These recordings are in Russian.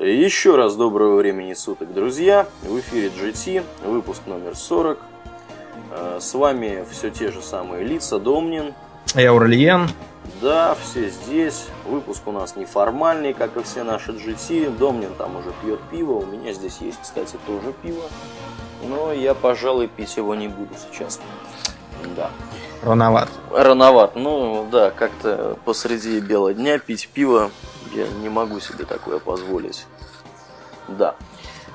Еще раз доброго времени суток, друзья. В эфире GT, выпуск номер 40. Э, с вами все те же самые лица, Домнин. Я Урлиен. Да, все здесь. Выпуск у нас неформальный, как и все наши GT. Домнин там уже пьет пиво. У меня здесь есть, кстати, тоже пиво. Но я, пожалуй, пить его не буду сейчас. Да. Рановат. Рановат. Ну, да, как-то посреди бела дня пить пиво я не могу себе такое позволить. Да.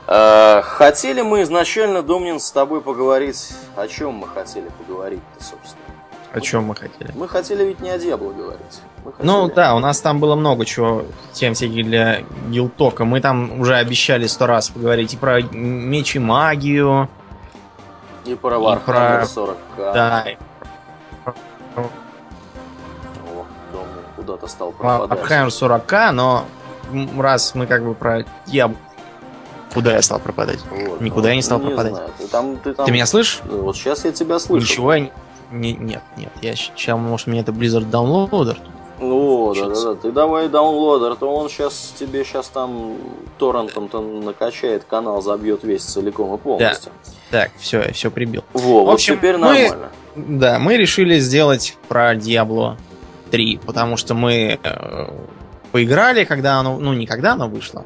Э, хотели мы изначально, Домнин, с тобой поговорить. О чем мы хотели поговорить-то, собственно? О чем мы хотели? Мы хотели ведь не о Диабло говорить. Хотели... Ну да, у нас там было много чего, тем всяких для гилтока. Мы там уже обещали сто раз поговорить и про меч и магию. И про Warhammer 40 Да, куда-то стал пропадать. Warhammer 40 но раз мы как бы про я Куда я стал пропадать? Вот, Никуда ну, я не стал не пропадать. Знаю. Ты, там, ты, там... ты меня слышишь? Вот сейчас я тебя слышу. Ничего я не... Нет, нет. Я сейчас, может, мне это Blizzard Downloader ну, да, да, да. Ты давай даунлодер, то он сейчас тебе сейчас там торрентом-то накачает канал, забьет весь целиком и полностью. Да. Так, все, я все прибил. Во, в общем, вот теперь нормально. Мы, да, мы решили сделать про Diablo 3, потому что мы э, поиграли, когда оно... Ну, не когда оно вышло.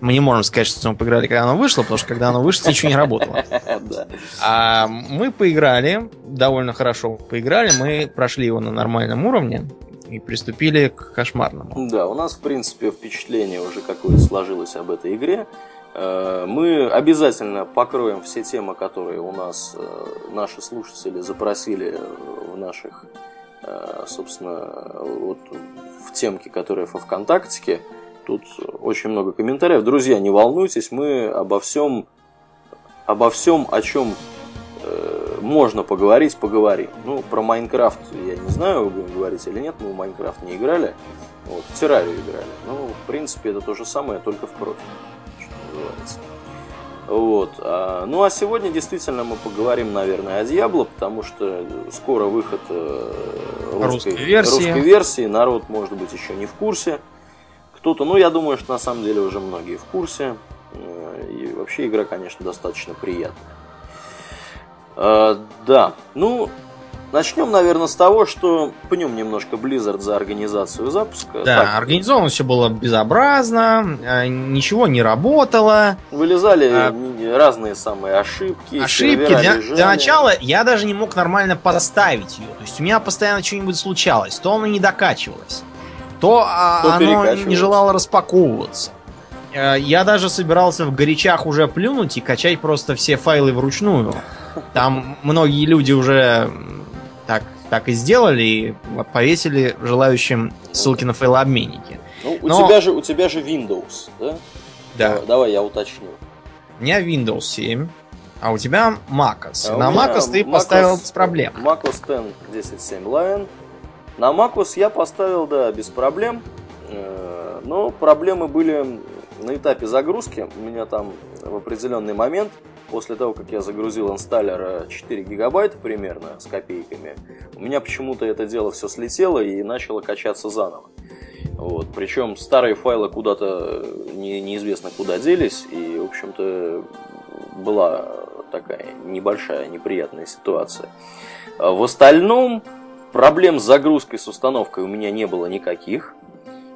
Мы не можем сказать, что мы поиграли, когда оно вышло, потому что когда оно вышло, ничего не работало. А мы поиграли, довольно хорошо поиграли, мы прошли его на нормальном уровне и приступили к кошмарному. Да, у нас, в принципе, впечатление уже какое-то сложилось об этой игре. Э, мы обязательно покроем все темы, которые у нас э, наши слушатели запросили в наших собственно, вот в темке, которая во ВКонтакте, тут очень много комментариев. Друзья, не волнуйтесь, мы обо всем, обо всем, о чем э, можно поговорить, поговорим. Ну, про Майнкрафт я не знаю, вы будем говорить или нет, мы в Майнкрафт не играли, вот, в Террарию играли. Ну, в принципе, это то же самое, только в профиль, что называется. Вот. А, ну а сегодня действительно мы поговорим, наверное, о Диабло, потому что скоро выход э, русской, русской, версии. русской версии. Народ, может быть, еще не в курсе. Кто-то, ну я думаю, что на самом деле уже многие в курсе. Э, и вообще игра, конечно, достаточно приятная. А, да, ну Начнем, наверное, с того, что пнем немножко Blizzard за организацию запуска. Да, так. организовано все было безобразно, а, ничего не работало. Вылезали а... разные самые ошибки. Ошибки. Для, для начала я даже не мог нормально поставить ее. То есть у меня постоянно что-нибудь случалось. То она не докачивалась, то, а, то оно не желало распаковываться. Э, я даже собирался в горячах уже плюнуть и качать просто все файлы вручную. Там многие люди уже так, и сделали и повесили желающим ссылки на файлообменники. Ну, у, Но... тебя же, у тебя же Windows, да? Да. Давай, давай я уточню. У меня Windows 7, а у тебя MacOS. А на MacOS ты MacOS, поставил без проблем. MacOS 10 10.7 Lion. На MacOS я поставил, да, без проблем. Э, но проблемы были на этапе загрузки. У меня там в определенный момент после того, как я загрузил инсталлер 4 гигабайта примерно с копейками, у меня почему-то это дело все слетело и начало качаться заново. Вот. Причем старые файлы куда-то не, неизвестно куда делись, и, в общем-то, была такая небольшая неприятная ситуация. А в остальном проблем с загрузкой, с установкой у меня не было никаких.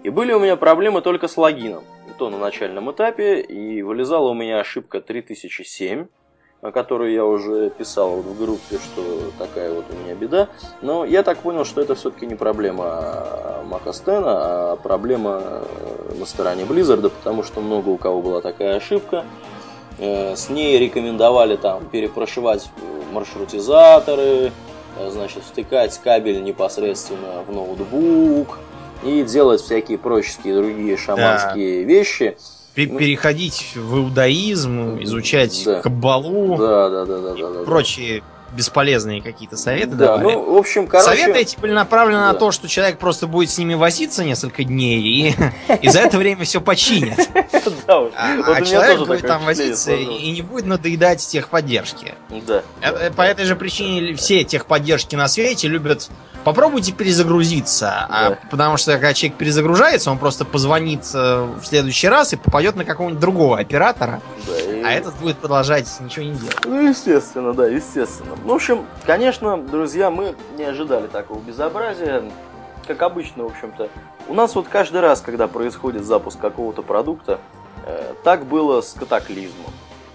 И были у меня проблемы только с логином то на начальном этапе, и вылезала у меня ошибка 3007, о которой я уже писал вот в группе, что такая вот у меня беда. Но я так понял, что это все-таки не проблема X, а проблема э, на стороне Blizzard, потому что много у кого была такая ошибка. Э, с ней рекомендовали там перепрошивать маршрутизаторы, э, значит, втыкать кабель непосредственно в ноутбук, и делать всякие проческие другие шаманские да. вещи. Переходить в иудаизм, изучать да. каббалу да, да, да, да, и да, да, прочие бесполезные какие-то советы да, давали. Ну, в общем, короче... Советы эти были направлены да. на то, что человек просто будет с ними возиться несколько дней, и, и за это время все починят. А, а человек будет там возиться и не будет надоедать техподдержки. Да. Э, по этой же причине все техподдержки на свете любят попробуйте перезагрузиться. А, потому что когда человек перезагружается, он просто позвонит э, в следующий раз и попадет на какого-нибудь другого оператора. Да, и... А этот будет продолжать ничего не делать. Ну, естественно, да, естественно. Ну, в общем, конечно, друзья, мы не ожидали такого безобразия. Как обычно, в общем-то. У нас вот каждый раз, когда происходит запуск какого-то продукта, э, так было с катаклизмом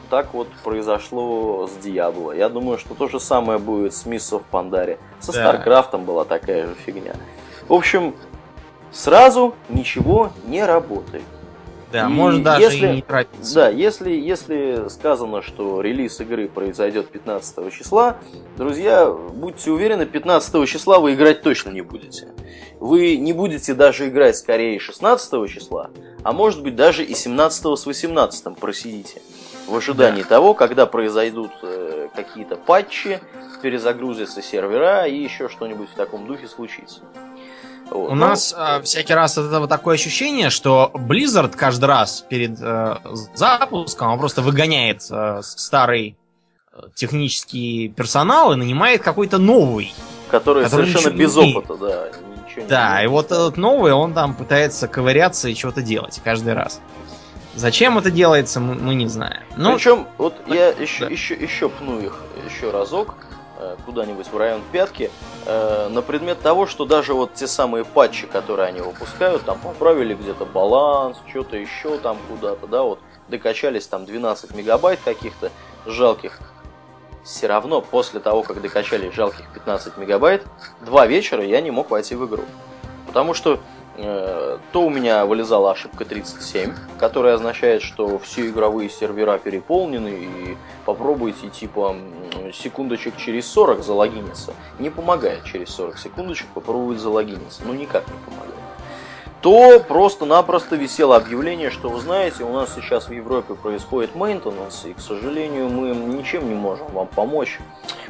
так вот произошло с Диабло. Я думаю, что то же самое будет с Mists of Pandaria. Со да. Старкрафтом была такая же фигня. В общем, сразу ничего не работает. Да, и может даже если, и не торопиться. Да, если, если сказано, что релиз игры произойдет 15 числа, друзья, будьте уверены, 15 числа вы играть точно не будете. Вы не будете даже играть скорее 16 числа, а может быть даже и 17 с 18 просидите в ожидании да. того, когда произойдут э, какие-то патчи, перезагрузятся сервера и еще что-нибудь в таком духе случится. Вот. У ну, нас э, всякий раз от этого такое ощущение, что Blizzard каждый раз перед э, запуском он просто выгоняет э, старый э, технический персонал и нанимает какой-то новый. Который, который совершенно без опыта, да. да, и вот этот новый, он там пытается ковыряться и что-то делать каждый раз. Зачем это делается, мы, мы не знаем. Ну, Причем, вот так, я еще, да. еще, еще пну их еще разок куда-нибудь в район пятки, э, на предмет того, что даже вот те самые патчи, которые они выпускают, там поправили где-то баланс, что-то еще там куда-то, да, вот докачались там 12 мегабайт каких-то жалких. Все равно после того, как докачали жалких 15 мегабайт, два вечера я не мог войти в игру. Потому что Э, то у меня вылезала ошибка 37, которая означает, что все игровые сервера переполнены и попробуйте типа секундочек через 40 залогиниться. Не помогает через 40 секундочек попробовать залогиниться. Ну никак не помогает то просто-напросто висело объявление, что вы знаете, у нас сейчас в Европе происходит мейнтенанс, и, к сожалению, мы ничем не можем вам помочь.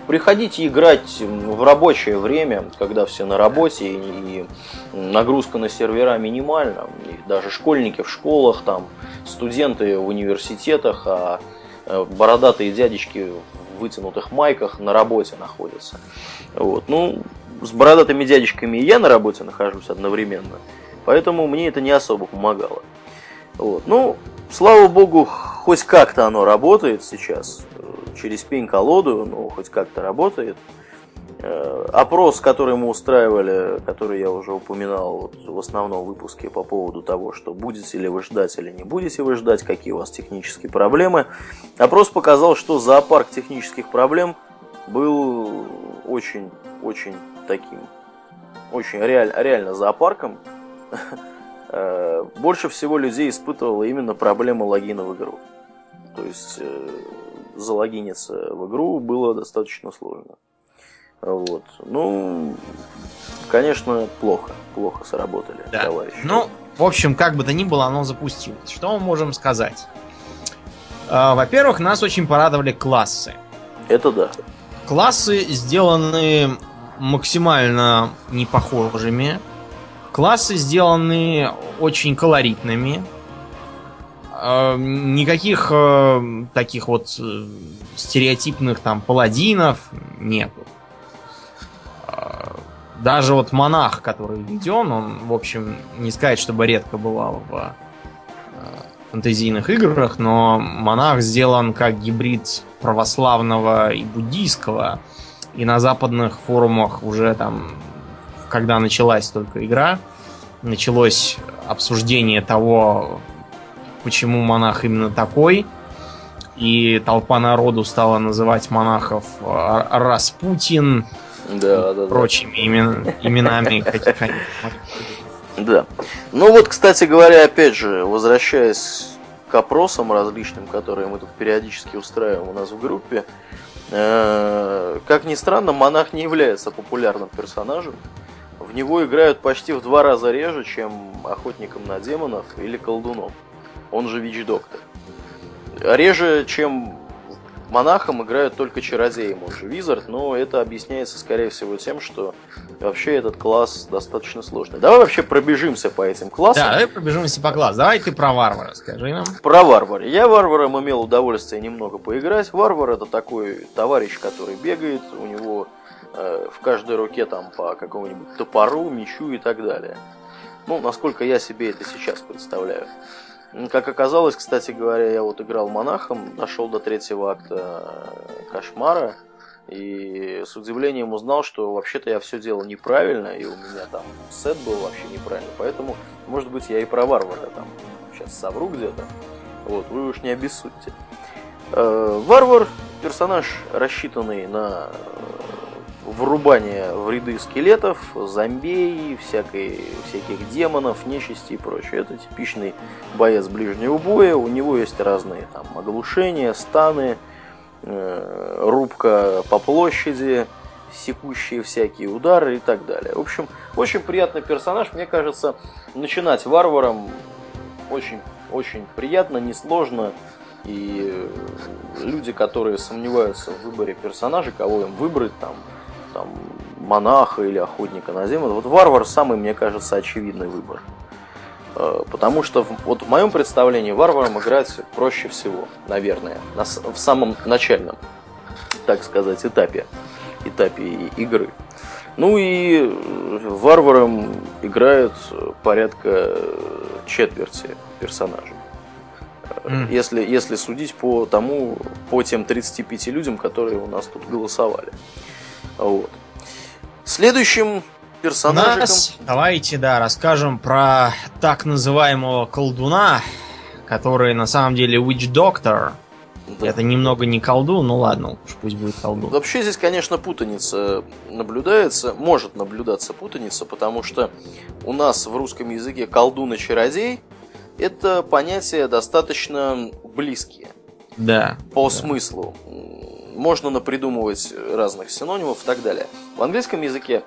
Приходите играть в рабочее время, когда все на работе и нагрузка на сервера минимальна. И даже школьники в школах, там, студенты в университетах, а э, бородатые дядечки в вытянутых майках на работе находятся. Вот. Ну, с бородатыми дядечками и я на работе нахожусь одновременно. Поэтому мне это не особо помогало. Вот. Ну, слава богу, хоть как-то оно работает сейчас. Через пень-колоду, но хоть как-то работает. Э, опрос, который мы устраивали, который я уже упоминал вот в основном выпуске по поводу того, что будете ли вы ждать или не будете вы ждать, какие у вас технические проблемы. Опрос показал, что зоопарк технических проблем был очень-очень таким, очень реаль, реально зоопарком. Э, больше всего людей испытывало именно проблему логина в игру. То есть э, залогиниться в игру было достаточно сложно. Вот. Ну, конечно, плохо. Плохо сработали, да. товарищи. Ну, в общем, как бы то ни было, оно запустилось. Что мы можем сказать? Э, во-первых, нас очень порадовали классы. Это да. Классы сделаны максимально непохожими. Классы сделаны очень колоритными. Э, никаких э, таких вот э, стереотипных там паладинов нету. Даже вот монах, который введен, он, в общем, не сказать, чтобы редко бывал в фэнтезийных играх, но монах сделан как гибрид православного и буддийского. И на западных форумах уже там когда началась только игра, началось обсуждение того, почему монах именно такой. И толпа народу стала называть монахов э, Распутин да, да, прочими да. Имен, именами. Да. Ну вот, кстати говоря, опять же, возвращаясь к опросам различным, которые мы тут периодически устраиваем у нас в группе, э, как ни странно, монах не является популярным персонажем в него играют почти в два раза реже, чем охотником на демонов или колдуном. Он же Вич Доктор. Реже, чем монахом играют только чародеи, он же Визард, но это объясняется, скорее всего, тем, что вообще этот класс достаточно сложный. Давай вообще пробежимся по этим классам. Да, давай пробежимся по классу. Давай ты про варвара скажи нам. Про варвара. Я варваром имел удовольствие немного поиграть. Варвар это такой товарищ, который бегает, у него э, в каждой руке там по какому-нибудь топору, мечу и так далее. Ну, насколько я себе это сейчас представляю. Как оказалось, кстати говоря, я вот играл монахом, дошел до третьего акта кошмара, и с удивлением узнал, что вообще-то я все делал неправильно, и у меня там сет был вообще неправильно. Поэтому, может быть, я и про варвара там сейчас совру где-то. Вот, вы уж не обессудьте. Э, варвар персонаж, рассчитанный на врубание в ряды скелетов, зомбей, всякой, всяких демонов, нечисти и прочее. Это типичный боец ближнего боя. У него есть разные там оглушения, станы, э, рубка по площади, секущие всякие удары и так далее. В общем, очень приятный персонаж. Мне кажется, начинать варваром очень, очень приятно, несложно. И люди, которые сомневаются в выборе персонажа, кого им выбрать, там, там, монаха или охотника на землю. Вот варвар самый, мне кажется, очевидный выбор. Э, потому что вот в моем представлении варваром играть проще всего, наверное, на, в самом начальном, так сказать, этапе, этапе игры. Ну и э, варваром играет порядка четверти персонажей. Mm. Если, если судить по тому, по тем 35 людям, которые у нас тут голосовали. Вот. Следующим персонажем... Нас, давайте, да, расскажем про так называемого колдуна, который на самом деле Witch Doctor. Да. Это немного не колдун, ну ладно, уж пусть будет колдун. Вообще здесь, конечно, путаница наблюдается, может наблюдаться путаница, потому что у нас в русском языке колдун и чародей это понятия достаточно близкие. Да. По да. смыслу можно напридумывать разных синонимов и так далее. В английском языке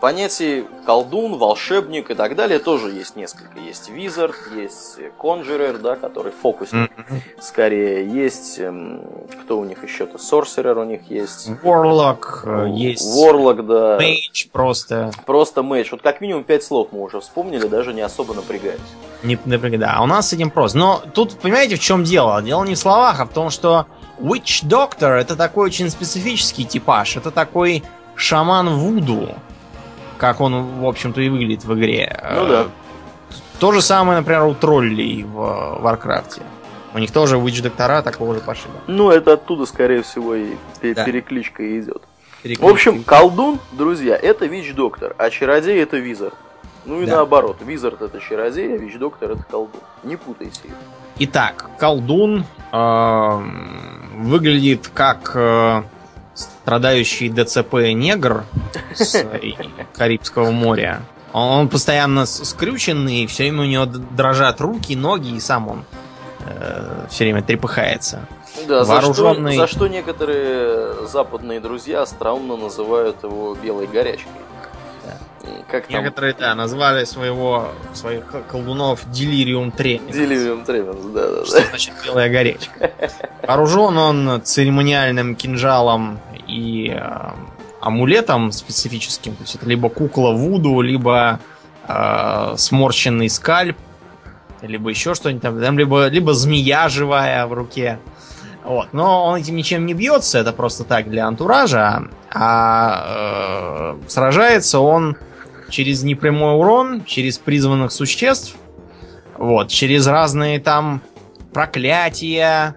понятий колдун, волшебник и так далее тоже есть несколько. Есть визард, есть конжерер, да, который фокусник скорее. Есть, эм, кто у них еще-то, сорсерер у них есть. Warlock э, есть. Warlock, да. Mage просто. Просто меч. Вот как минимум пять слов мы уже вспомнили, даже не особо напрягаясь. Не напрягаясь, да. А у нас с этим просто. Но тут, понимаете, в чем дело? Дело не в словах, а в том, что Witch Doctor это такой очень специфический типаж. Это такой шаман Вуду. Как он, в общем-то, и выглядит в игре. Ну да. То же самое, например, у троллей в Варкрафте. У них тоже Witch Doctor а такого же пошиба. Ну, это оттуда, скорее всего, и да. перекличка и идет. Перекличка. В общем, колдун, друзья, это Witch Doctor, а чародей это Wizard. Ну и да. наоборот, Wizard это чародей, а Witch Doctor это колдун. Не путайте их. Итак, колдун э, выглядит как э, страдающий ДЦП негр с Карибского моря. Он постоянно скрюченный, все время у него дрожат руки, ноги, и сам он э, все время трепыхается. Да, Вооруженный... за, что, за что некоторые западные друзья остроумно называют его белой горячкой. Как там? Некоторые, да, назвали своего, своих колдунов Делириум Трemens. Делириум Трemens, да, да. Что значит белая горечка. Вооружен он церемониальным кинжалом и э, амулетом специфическим. То есть это либо кукла Вуду, либо э, сморщенный скальп, либо еще что-нибудь там, там либо, либо змея живая в руке. Вот. Но он этим ничем не бьется, это просто так для антуража. А э, сражается он через непрямой урон, через призванных существ, вот, через разные там проклятия,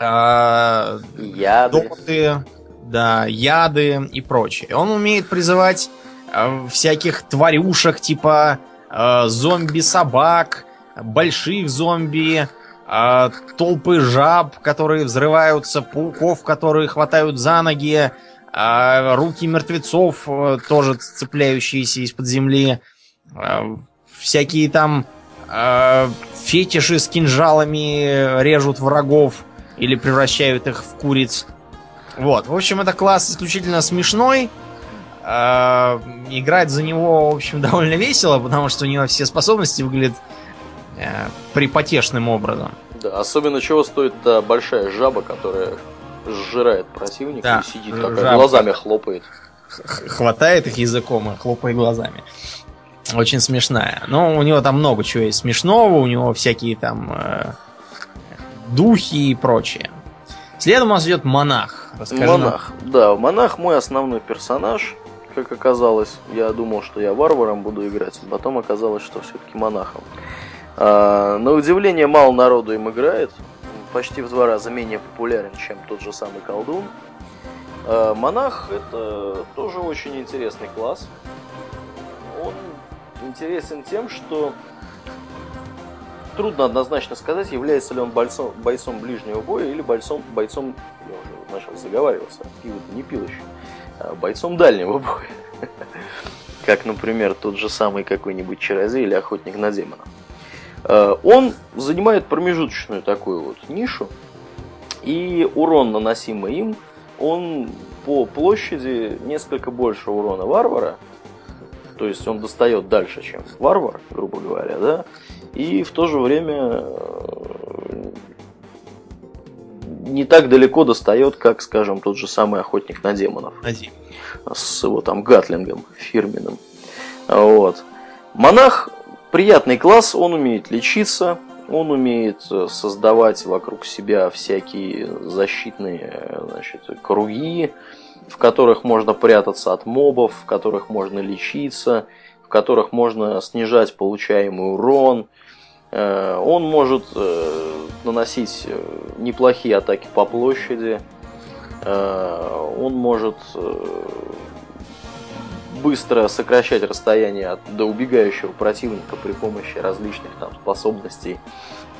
э, яды. Доты, да, яды и прочее. Он умеет призывать э, всяких тварюшек типа э, зомби-собак, больших зомби, э, толпы жаб, которые взрываются, пауков, которые хватают за ноги, а руки мертвецов, э, тоже цепляющиеся из-под земли, а, всякие там а, фетиши с кинжалами режут врагов или превращают их в куриц. Вот, в общем, это класс исключительно смешной. Играть за него, в общем, довольно весело, потому что у него все способности выглядят э, припотешным образом. Да, особенно чего стоит та большая жаба, которая сжирает противника да, и сидит такая, глазами хлопает. Хватает их языком и хлопает глазами. Очень смешная. Но у него там много чего есть смешного, у него всякие там э, духи и прочее. Следом у нас идет монах. Расскажи монах, нам. да, монах мой основной персонаж, как оказалось. Я думал, что я варваром буду играть, а потом оказалось, что все-таки монахом. А, на удивление мало народу им играет, почти в два раза менее популярен, чем тот же самый колдун. А, монах это тоже очень интересный класс. Он интересен тем, что трудно однозначно сказать, является ли он бойцом, бойцом ближнего боя или бойцом, бойцом я уже начал заговариваться, пиво не пил еще, а бойцом дальнего боя. Как, например, тот же самый какой-нибудь чародей или охотник на демона. А, он занимает промежуточную такую вот нишу, и урон, наносимый им, он по площади несколько больше урона варвара, то есть он достает дальше, чем варвар, грубо говоря, да, и в то же время э, не так далеко достает, как, скажем, тот же самый охотник на демонов. Один. С его там гатлингом фирменным. Вот. Монах приятный класс, он умеет лечиться, он умеет э, создавать вокруг себя всякие защитные значит, круги, в которых можно прятаться от мобов, в которых можно лечиться, в которых можно снижать получаемый урон. Э, он может э, наносить э, неплохие атаки по площади. Он может быстро сокращать расстояние от, до убегающего противника при помощи различных там способностей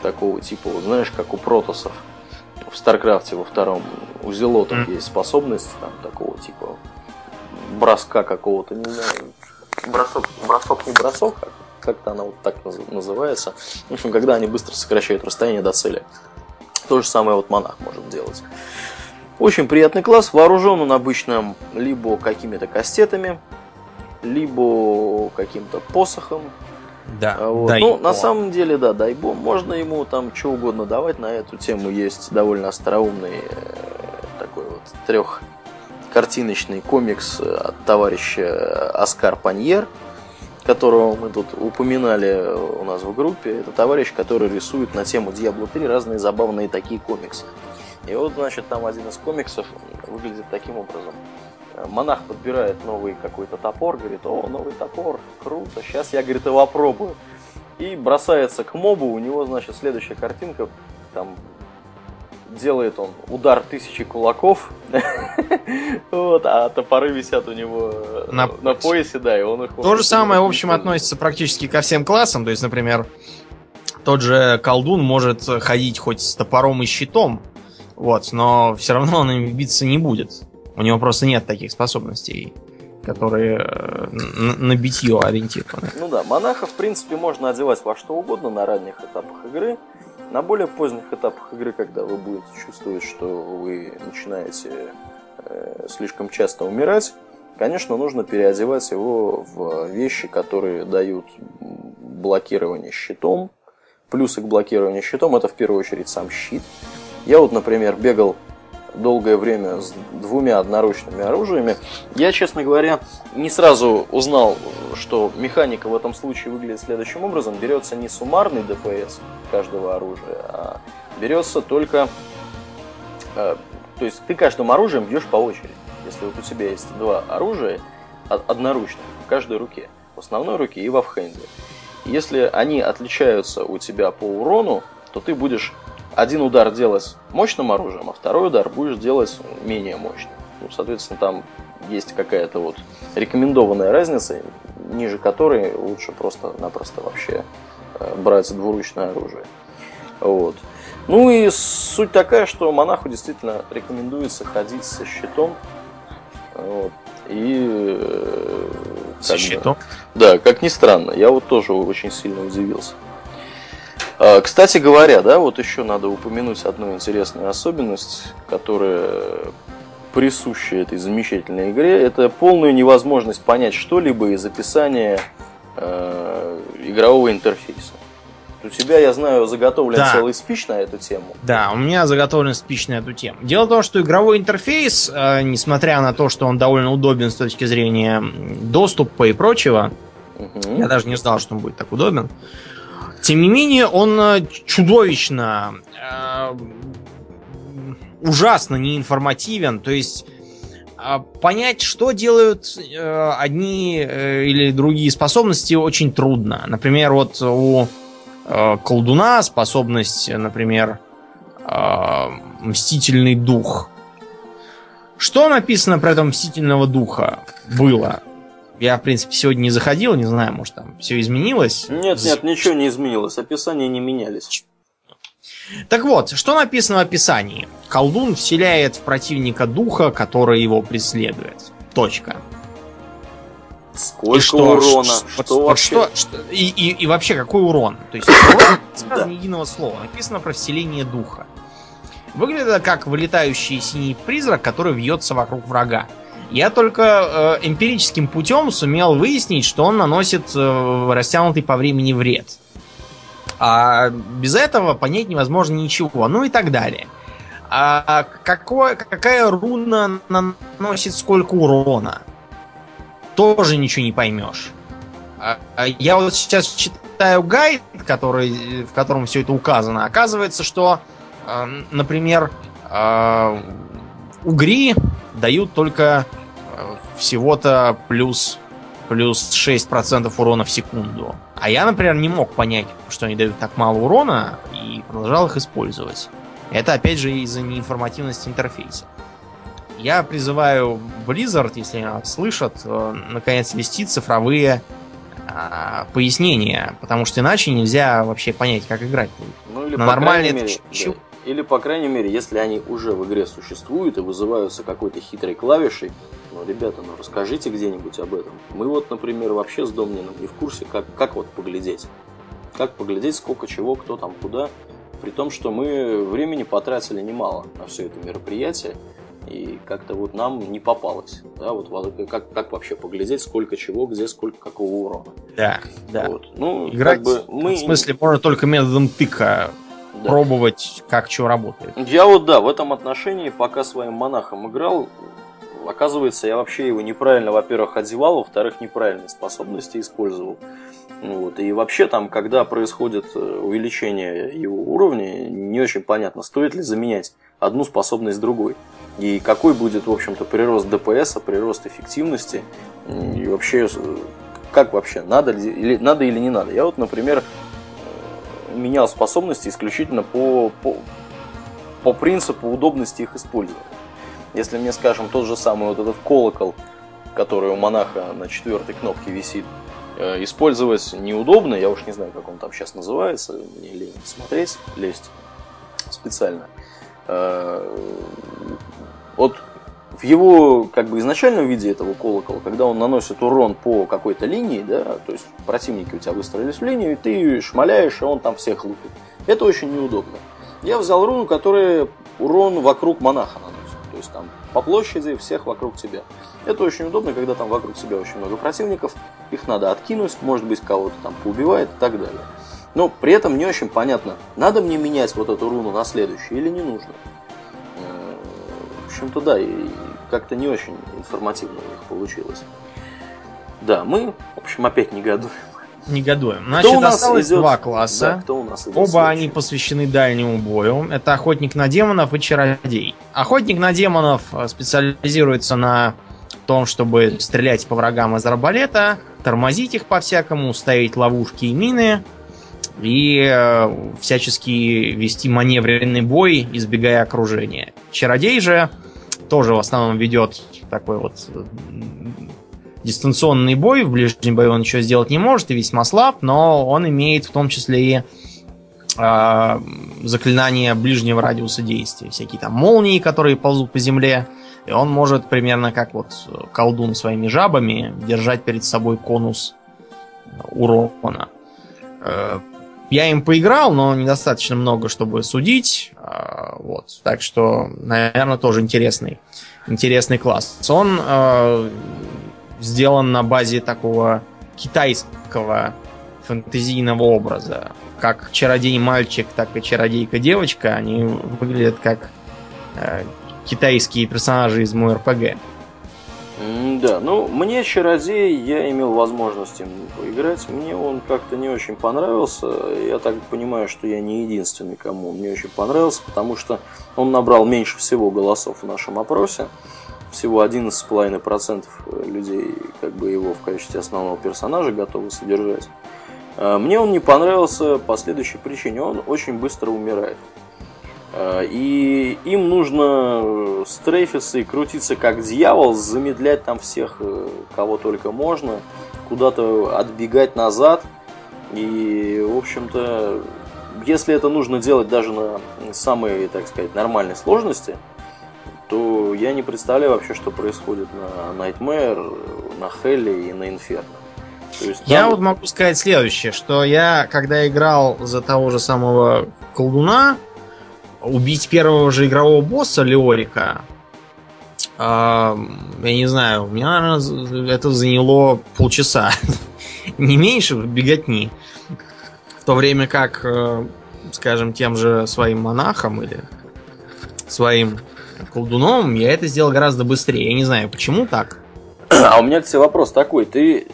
такого типа, вот, знаешь, как у протосов в Старкрафте во втором у зелотов мм. есть способность там такого типа броска какого-то, не знаю, бросок, бросок не бросок, а как-то она вот так называется. В общем, когда они быстро сокращают расстояние до цели. То же самое вот монах может делать. Очень приятный класс. Вооружен он обычно либо какими-то кастетами, либо каким-то посохом. Да. Вот. Ну, на самом деле, да, дай бог, можно ему там что угодно давать. На эту тему есть довольно остроумный э, такой вот трех картиночный комикс от товарища Оскар Паньер, которого мы тут упоминали у нас в группе. Это товарищ, который рисует на тему Diablo 3 разные забавные такие комиксы. И вот, значит, там один из комиксов выглядит таким образом. Монах подбирает новый какой-то топор, говорит, о, новый топор, круто, сейчас я, говорит, его опробую. И бросается к мобу, у него, значит, следующая картинка, там делает он удар тысячи кулаков, вот, а топоры висят у него на, на поясе, да, и он их... То же самое, в общем, относится практически ко всем классам, то есть, например, тот же колдун может ходить хоть с топором и щитом, вот, но все равно он им биться не будет. У него просто нет таких способностей, которые э, на битье ориентированы. Ну да, монаха, в принципе, можно одевать во что угодно на ранних этапах игры. На более поздних этапах игры, когда вы будете чувствовать, что вы начинаете э, слишком часто умирать, конечно, нужно переодевать его в вещи, которые дают блокирование щитом. Плюсы к блокированию щитом это в первую очередь сам щит. Я вот, например, бегал долгое время с двумя одноручными оружиями, я, честно говоря, не сразу узнал, что механика в этом случае выглядит следующим образом. Берется не суммарный ДПС каждого оружия, а берется только... Э, то есть ты каждым оружием бьешь по очереди. Если вот у тебя есть два оружия одноручных в каждой руке, в основной руке и в офхенде. Если они отличаются у тебя по урону, то ты будешь один удар делать мощным оружием, а второй удар будешь делать менее мощным. Ну, соответственно, там есть какая-то вот рекомендованная разница, ниже которой лучше просто-напросто вообще э, брать двуручное оружие. Вот. Ну и суть такая, что монаху действительно рекомендуется ходить со щитом. Вот. И э, со щитом? Да, как ни странно, я вот тоже очень сильно удивился. А, кстати говоря, да, вот еще надо упомянуть одну интересную особенность, которая присуща этой замечательной игре. Это полная невозможность понять что-либо из описания э, игрового интерфейса. У тебя, я знаю, заготовлен да. целый спич на эту тему. Да, у меня заготовлен спич на эту тему. Дело в том, что игровой интерфейс, э, несмотря на то, что он довольно удобен с точки зрения доступа и прочего, угу. я даже не знал, что он будет так удобен. Тем не менее, он э, чудовищно, э, ужасно неинформативен. То есть э, понять, что делают одни или другие способности, очень трудно. Например, вот у колдуна, способность, например, мстительный дух. Что написано про этого мстительного духа было? Я, в принципе, сегодня не заходил, не знаю, может там все изменилось. Нет, нет, ничего не изменилось. Описания не менялись. Так вот, что написано в описании? Колдун вселяет в противника духа, который его преследует. Точка. Сколько и что, урона? Что, что, вообще? Что, что, и, и, и вообще какой урон? То есть урон сказано ни единого слова. Написано про вселение духа. Выглядит это как вылетающий синий призрак, который вьется вокруг врага. Я только э, эмпирическим путем сумел выяснить, что он наносит э, растянутый по времени вред. А без этого понять невозможно ничего. Ну и так далее. А какое, какая руна наносит сколько урона? тоже ничего не поймешь. А, а я вот сейчас читаю гайд, который, в котором все это указано. Оказывается, что, э, например, э, угри дают только всего-то плюс, плюс 6% урона в секунду. А я, например, не мог понять, что они дают так мало урона, и продолжал их использовать. Это, опять же, из-за неинформативности интерфейса. Я призываю Blizzard, если меня слышат, э, наконец вести цифровые а, пояснения, потому что иначе нельзя вообще понять, как играть. Ну или, На по крайней мере, да. или по крайней мере, если они уже в игре существуют и вызываются какой-то хитрой клавишей, ну, ребята, ну расскажите где-нибудь об этом. Мы вот, например, вообще с Домнином не в курсе, как, как вот поглядеть. Как поглядеть, сколько чего, кто там куда. При том, что мы времени потратили немало на все это мероприятие. И как-то вот нам не попалось. Да, вот как, как вообще поглядеть, сколько чего, где, сколько какого урона. Да, да. Вот. Ну, Играть, как бы мы... в смысле, можно только методом тыка да. пробовать, как что работает. Я вот, да, в этом отношении, пока своим монахом играл, оказывается, я вообще его неправильно, во-первых, одевал, во-вторых, неправильные способности использовал. Вот. И вообще там, когда происходит э, увеличение его уровня, не очень понятно, стоит ли заменять одну способность другой. И какой будет, в общем-то, прирост ДПС, прирост эффективности, и вообще, как вообще, надо, или, надо или не надо. Я вот, например, менял способности исключительно по, по, по принципу удобности их использования. Если мне, скажем, тот же самый вот этот колокол, который у монаха на четвертой кнопке висит, э, использовать неудобно, я уж не знаю, как он там сейчас называется, мне лень смотреть, лезть специально. Э, вот в его как бы изначальном виде этого колокола, когда он наносит урон по какой-то линии, да, то есть противники у тебя выстроились в линию, и ты шмаляешь, и он там всех лупит. Это очень неудобно. Я взял руну, которая урон вокруг монаха наносит. То есть там по площади всех вокруг тебя. Это очень удобно, когда там вокруг тебя очень много противников. Их надо откинуть, может быть, кого-то там поубивает и так далее. Но при этом не очень понятно, надо мне менять вот эту руну на следующую или не нужно общем-то, да, и как-то не очень информативно у них получилось. Да, мы, в общем, опять негодуем. Негодуем. Значит, кто у нас осталось идет... два класса. Да, кто у нас идет Оба следующий? они посвящены дальнему бою. Это охотник на демонов и чародей. Охотник на демонов специализируется на том, чтобы стрелять по врагам из арбалета, тормозить их по-всякому, ставить ловушки и мины и э, всячески вести маневренный бой, избегая окружения. Чародей же тоже в основном ведет такой вот дистанционный бой. В ближнем бою он ничего сделать не может и весьма слаб, но он имеет в том числе и э, заклинания ближнего радиуса действия. Всякие там молнии, которые ползут по земле. И он может примерно как вот колдун своими жабами держать перед собой конус урона. Э, я им поиграл, но недостаточно много, чтобы судить. А, вот. Так что, наверное, тоже интересный, интересный класс. Он э, сделан на базе такого китайского фэнтезийного образа. как чародей-мальчик, так и чародейка-девочка, они выглядят как э, китайские персонажи из моего РПГ. Да, ну мне чародей, я имел возможность им поиграть. Мне он как-то не очень понравился. Я так понимаю, что я не единственный, кому он не очень понравился, потому что он набрал меньше всего голосов в нашем опросе. Всего 11,5% людей как бы его в качестве основного персонажа готовы содержать. А, мне он не понравился по следующей причине. Он очень быстро умирает. А, и им нужно стрейфиться и крутиться как дьявол, замедлять там всех, э, кого только можно, куда-то отбегать назад. И, в общем-то, если это нужно делать даже на самой, так сказать, нормальной сложности, то я не представляю вообще, что происходит на Nightmare, на Хелле и на Inferno. есть, там... Я вот могу сказать следующее, что я, когда играл за того же самого колдуна, убить первого же игрового босса Леорика, э, я не знаю, у меня, наверное, это заняло полчаса. не меньше беготни. В то время как, э, скажем, тем же своим монахом или своим колдуном я это сделал гораздо быстрее. Я не знаю, почему так. А у меня к тебе вопрос такой. Ты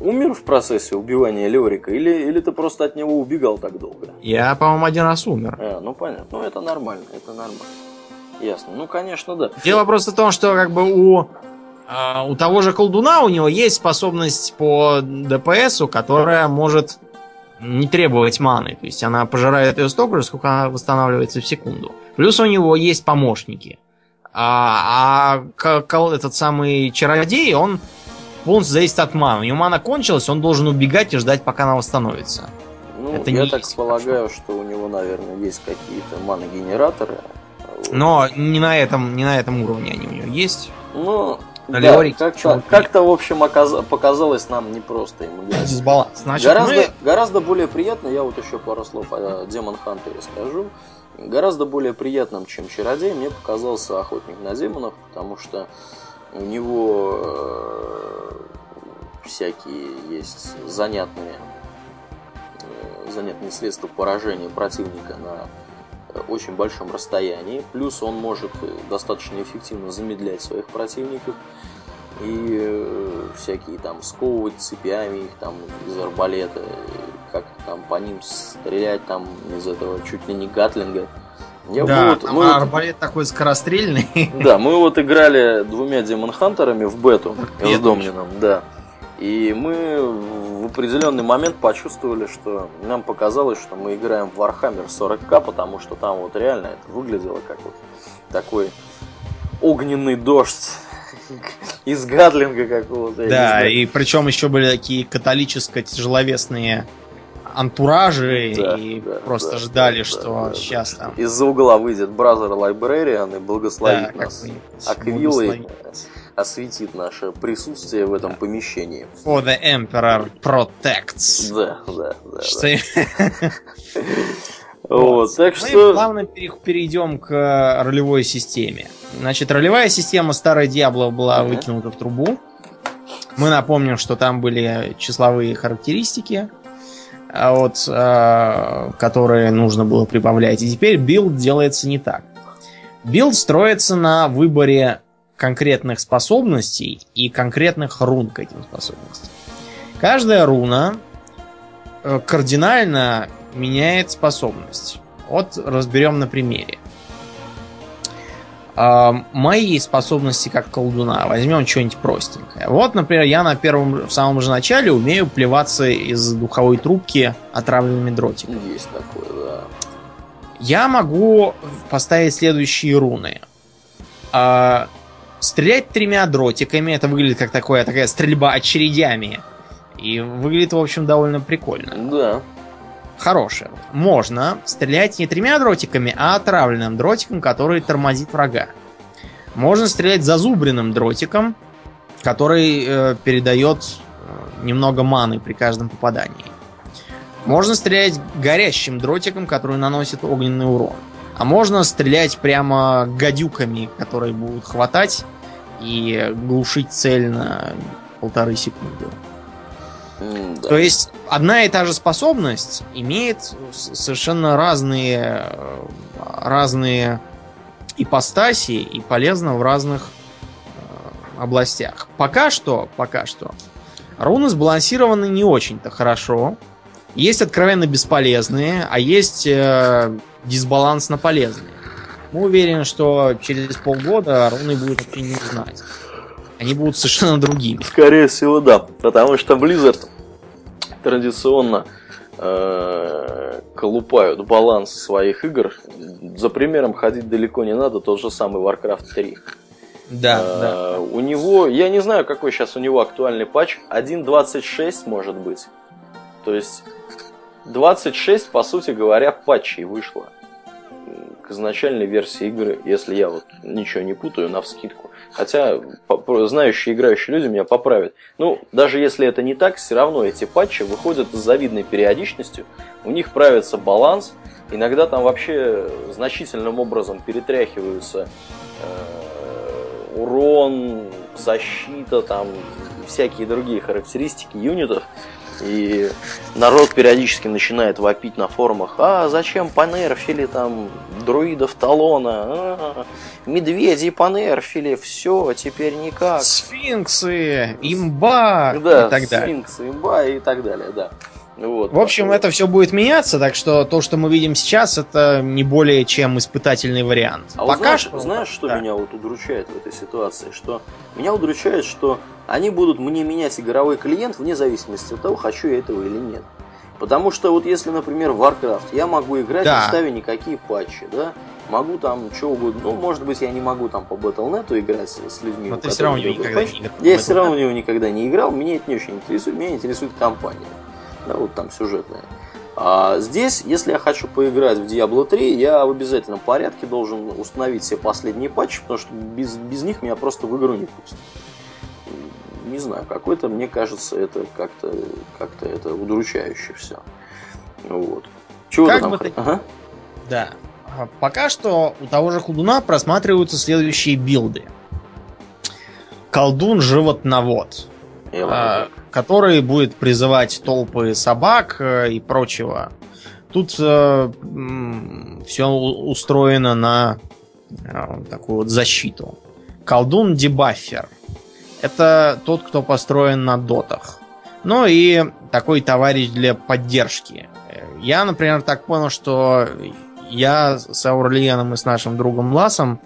умер в процессе убивания Леорика или, или ты просто от него убегал так долго? Я, по-моему, один раз умер. А, ну понятно. Ну это нормально, это нормально. Ясно. Ну, конечно, да. Дело просто в том, что как бы у а, у того же колдуна у него есть способность по ДПСу, которая может не требовать маны. То есть она пожирает ее столько же, сколько она восстанавливается в секунду. Плюс у него есть помощники. А, а этот самый чародей, он полностью зависит от маны. У него мана кончилась, он должен убегать и ждать, пока она восстановится. Ну, это я так полагаю, хорошо. что у него, наверное, есть какие-то маногенераторы. Но не на этом, не на этом уровне они у него есть. Ну, да, как-то, как-то, в общем, оказ... показалось нам непросто ему играть. Дисбаланс. Значит, гораздо, мы... гораздо более приятно, я вот еще пару слов о Демон Хантере скажу. Гораздо более приятным, чем Чародей, мне показался Охотник на демонов, потому что у него э, всякие есть занятные, э, занятные средства поражения противника на э, очень большом расстоянии. Плюс он может достаточно эффективно замедлять своих противников и всякие там сковывать цепями их там из арбалета, как там по ним стрелять там из этого чуть ли не гатлинга. Я, да, вот, мы арбалет вот, такой скорострельный. Да, мы вот играли двумя Демон Хантерами в бету с Домнином, да. И мы в определенный момент почувствовали, что нам показалось, что мы играем в Warhammer 40к, потому что там вот реально это выглядело как вот такой огненный дождь из Гатлинга какого-то. Да, и причем еще были такие католическо-тяжеловесные антуражи да, и да, просто да, ждали, да, что да, сейчас там... Из-за угла выйдет Brother Librarian и благословит да, нас аквилой, осветит наше присутствие в этом да. помещении. For the Emperor protects. Да, да, да. Что... да. Вот, так Мы что... плавно перейдем к э, ролевой системе. Значит, ролевая система старой Диабло была uh-huh. выкинута в трубу. Мы напомним, что там были числовые характеристики, а вот, э, которые нужно было прибавлять. И теперь билд делается не так. Билд строится на выборе конкретных способностей и конкретных рун к этим способностям. Каждая руна кардинально меняет способность. Вот разберем на примере. Э, мои способности как колдуна. Возьмем что-нибудь простенькое. Вот, например, я на первом, в самом же начале умею плеваться из духовой трубки отравленными дротиками. Есть такое, да. Я могу поставить следующие руны. Э, стрелять тремя дротиками. Это выглядит как такое, такая стрельба очередями. И выглядит, в общем, довольно прикольно. Да хорошее. Можно стрелять не тремя дротиками, а отравленным дротиком, который тормозит врага. Можно стрелять зазубренным дротиком, который э, передает э, немного маны при каждом попадании. Можно стрелять горящим дротиком, который наносит огненный урон. А можно стрелять прямо гадюками, которые будут хватать и глушить цель на полторы секунды. Да. То есть одна и та же способность имеет совершенно разные разные ипостаси и полезна в разных э, областях. Пока что, пока что, руны сбалансированы не очень-то хорошо. Есть откровенно бесполезные, а есть э, дисбалансно полезные. Мы уверены, что через полгода руны будут вообще не знать. Они будут совершенно другими. Скорее всего, да. Потому что Blizzard традиционно э, колупают баланс своих игр. За примером ходить далеко не надо, тот же самый Warcraft 3. Да, э, да. У него, я не знаю, какой сейчас у него актуальный патч, 1.26 может быть. То есть 26, по сути говоря, патчей вышло к изначальной версии игры, если я вот ничего не путаю, на вскидку. Хотя знающие играющие люди меня поправят. Ну, даже если это не так, все равно эти патчи выходят с завидной периодичностью, у них правится баланс, иногда там вообще значительным образом перетряхиваются э, урон, защита, там всякие другие характеристики юнитов. И народ периодически начинает вопить на форумах, а зачем понерфили там друидов талона, а, медведи понерфили, все, теперь никак. Сфинксы, имба да, и так далее. Сфинксы, имба и так далее, да. Вот, в общем, такой. это все будет меняться, так что то, что мы видим сейчас, это не более чем испытательный вариант. А Пока знаешь, что, знаешь, что да. меня вот удручает в этой ситуации? Что меня удручает, что они будут мне менять игровой клиент вне зависимости от того, хочу я этого или нет. Потому что вот если, например, в Warcraft я могу играть, да. не ставя никакие патчи, да, могу там что угодно. Ну, может быть, я не могу там по Battle.net играть с людьми. Но ты все равно не играл. Я все равно в него никогда не играл, меня это не очень интересует, меня интересует компания да, вот там сюжетная. А здесь, если я хочу поиграть в Diablo 3, я в обязательном порядке должен установить все последние патчи, потому что без, без них меня просто в игру не пустят. Не знаю, какой-то, мне кажется, это как-то как это удручающе все. Вот. Чего как там? Бы ты... ага. Да. А пока что у того же Худуна просматриваются следующие билды. Колдун животновод. А, который будет призывать толпы собак э, и прочего. Тут э, все устроено на э, такую вот защиту. Колдун дебафер. Это тот, кто построен на дотах. Ну и такой товарищ для поддержки. Я, например, так понял, что я с Аурлиеном и с нашим другом Ласом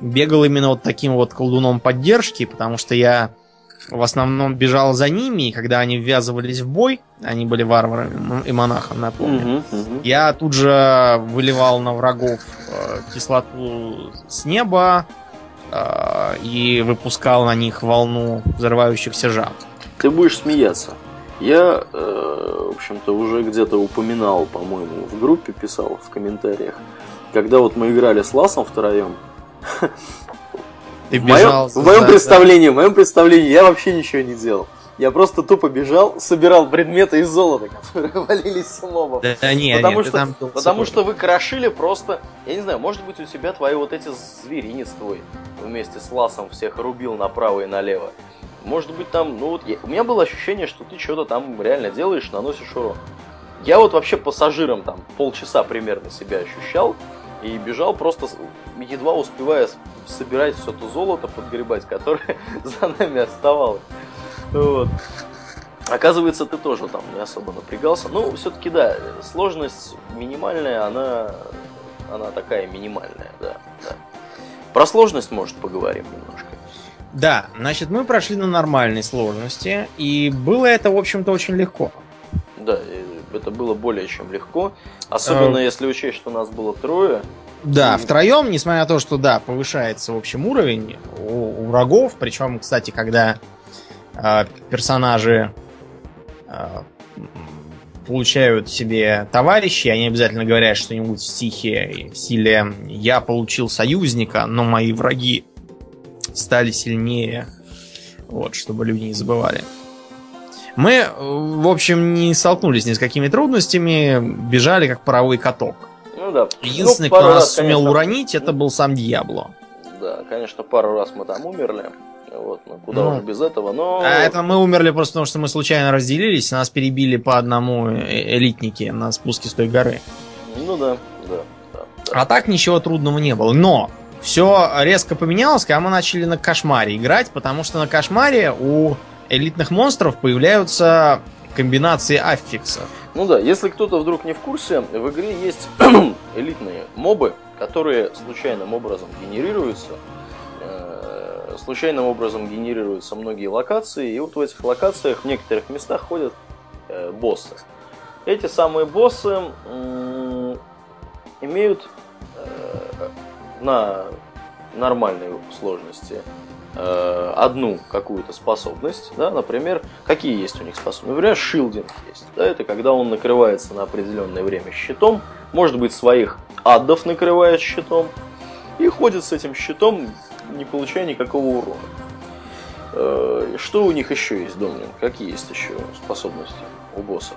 бегал именно вот таким вот колдуном поддержки, потому что я в основном бежал за ними, и когда они ввязывались в бой, они были варварами и монахом, напомню, угу, угу. я тут же выливал на врагов э, кислоту с неба э, и выпускал на них волну взрывающихся жаб. Ты будешь смеяться. Я, э, в общем-то, уже где-то упоминал, по-моему, в группе писал в комментариях, когда вот мы играли с Ласом втроем, Ты бежал. В моем, в моем представлении, в моем представлении я вообще ничего не делал. Я просто тупо бежал, собирал предметы из золота, которые валились с мобов. Да, да нет, потому нет, что, там потому что вы крошили просто, я не знаю, может быть у тебя твои вот эти зверинец твой вместе с ласом всех рубил направо и налево. Может быть там, ну вот, я, у меня было ощущение, что ты что-то там реально делаешь, наносишь урон. Я вот вообще пассажиром там полчаса примерно себя ощущал, и бежал просто, едва успевая собирать все то золото, подгребать, которое за нами оставалось. Вот. Оказывается, ты тоже там не особо напрягался. Ну, все-таки, да, сложность минимальная, она, она такая минимальная, да, да. Про сложность, может, поговорим немножко. Да, значит, мы прошли на нормальной сложности, и было это, в общем-то, очень легко. Да, это было более чем легко. Особенно а... если учесть, что нас было трое. Да, и... втроем, несмотря на то, что да, повышается в общем уровень у, у врагов. Причем, кстати, когда э, персонажи э, получают себе товарищи, они обязательно говорят что-нибудь в стихе в стиле «Я получил союзника, но мои враги стали сильнее». Вот, чтобы люди не забывали. Мы, в общем, не столкнулись ни с какими трудностями, бежали как паровой каток. Ну да. Единственный, ну, кто нас раз, сумел конечно... уронить, это был сам Дьябло. Да, конечно, пару раз мы там умерли. Вот, ну куда ну, уже без этого, но... А это мы умерли просто потому, что мы случайно разделились, нас перебили по одному э, элитники на спуске с той горы. Ну да, да, да. А так ничего трудного не было. Но все резко поменялось, когда мы начали на кошмаре играть, потому что на кошмаре у элитных монстров появляются комбинации аффиксов. Ну да, если кто-то вдруг не в курсе, в игре есть элитные мобы, которые случайным образом генерируются случайным образом генерируются многие локации, и вот в этих локациях в некоторых местах ходят э, боссы. Эти самые боссы э, имеют э, на нормальной сложности э, одну какую-то способность, да, например, какие есть у них способности? Например, шилдинг есть, да, это когда он накрывается на определенное время щитом, может быть, своих аддов накрывает щитом, и ходит с этим щитом не получая никакого урона. Э, что у них еще есть, Домнин? Какие есть еще способности у боссов?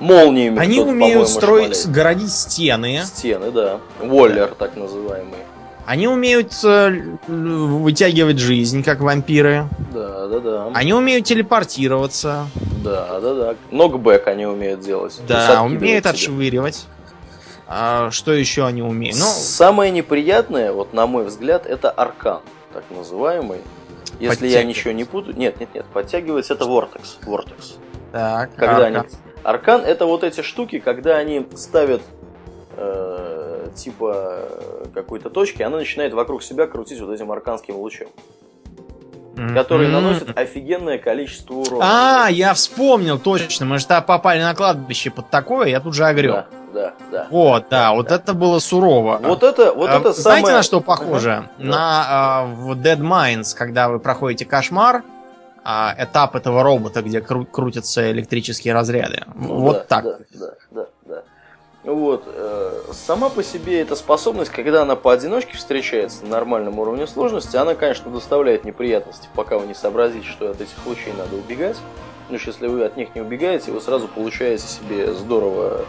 Молниями. Они умеют строить, шмалять. городить стены. Стены, да. Воллер, так называемый. Они умеют э, вытягивать жизнь, как вампиры. Да, да, да. Они умеют телепортироваться. Да, да, да. Нокбэк они умеют делать. Да, умеют отшвыривать. А что еще они умеют? Ну... Самое неприятное, вот на мой взгляд, это аркан, так называемый. Если я ничего не путаю. Нет, нет, нет. Подтягивается это Vortex. Vortex. Так, когда аркан. Они... аркан это вот эти штуки, когда они ставят э, типа какой-то точки, она начинает вокруг себя крутить вот этим арканским лучом который наносит офигенное количество урона. А, я вспомнил, точно. Мы же попали на кладбище под такое, я тут же огрел. Да, да, да. Вот, да, да вот да. это было сурово. Вот это, вот а, это Знаете, самое... на что похоже? Uh-huh. На а, в Dead Minds, когда вы проходите кошмар, а, этап этого робота, где кру- крутятся электрические разряды. Ну, вот да, так. Да, да. Вот. Э, сама по себе эта способность, когда она поодиночке встречается на нормальном уровне сложности, она, конечно, доставляет неприятности, пока вы не сообразите, что от этих лучей надо убегать. Ну, если вы от них не убегаете, вы сразу получаете себе здорово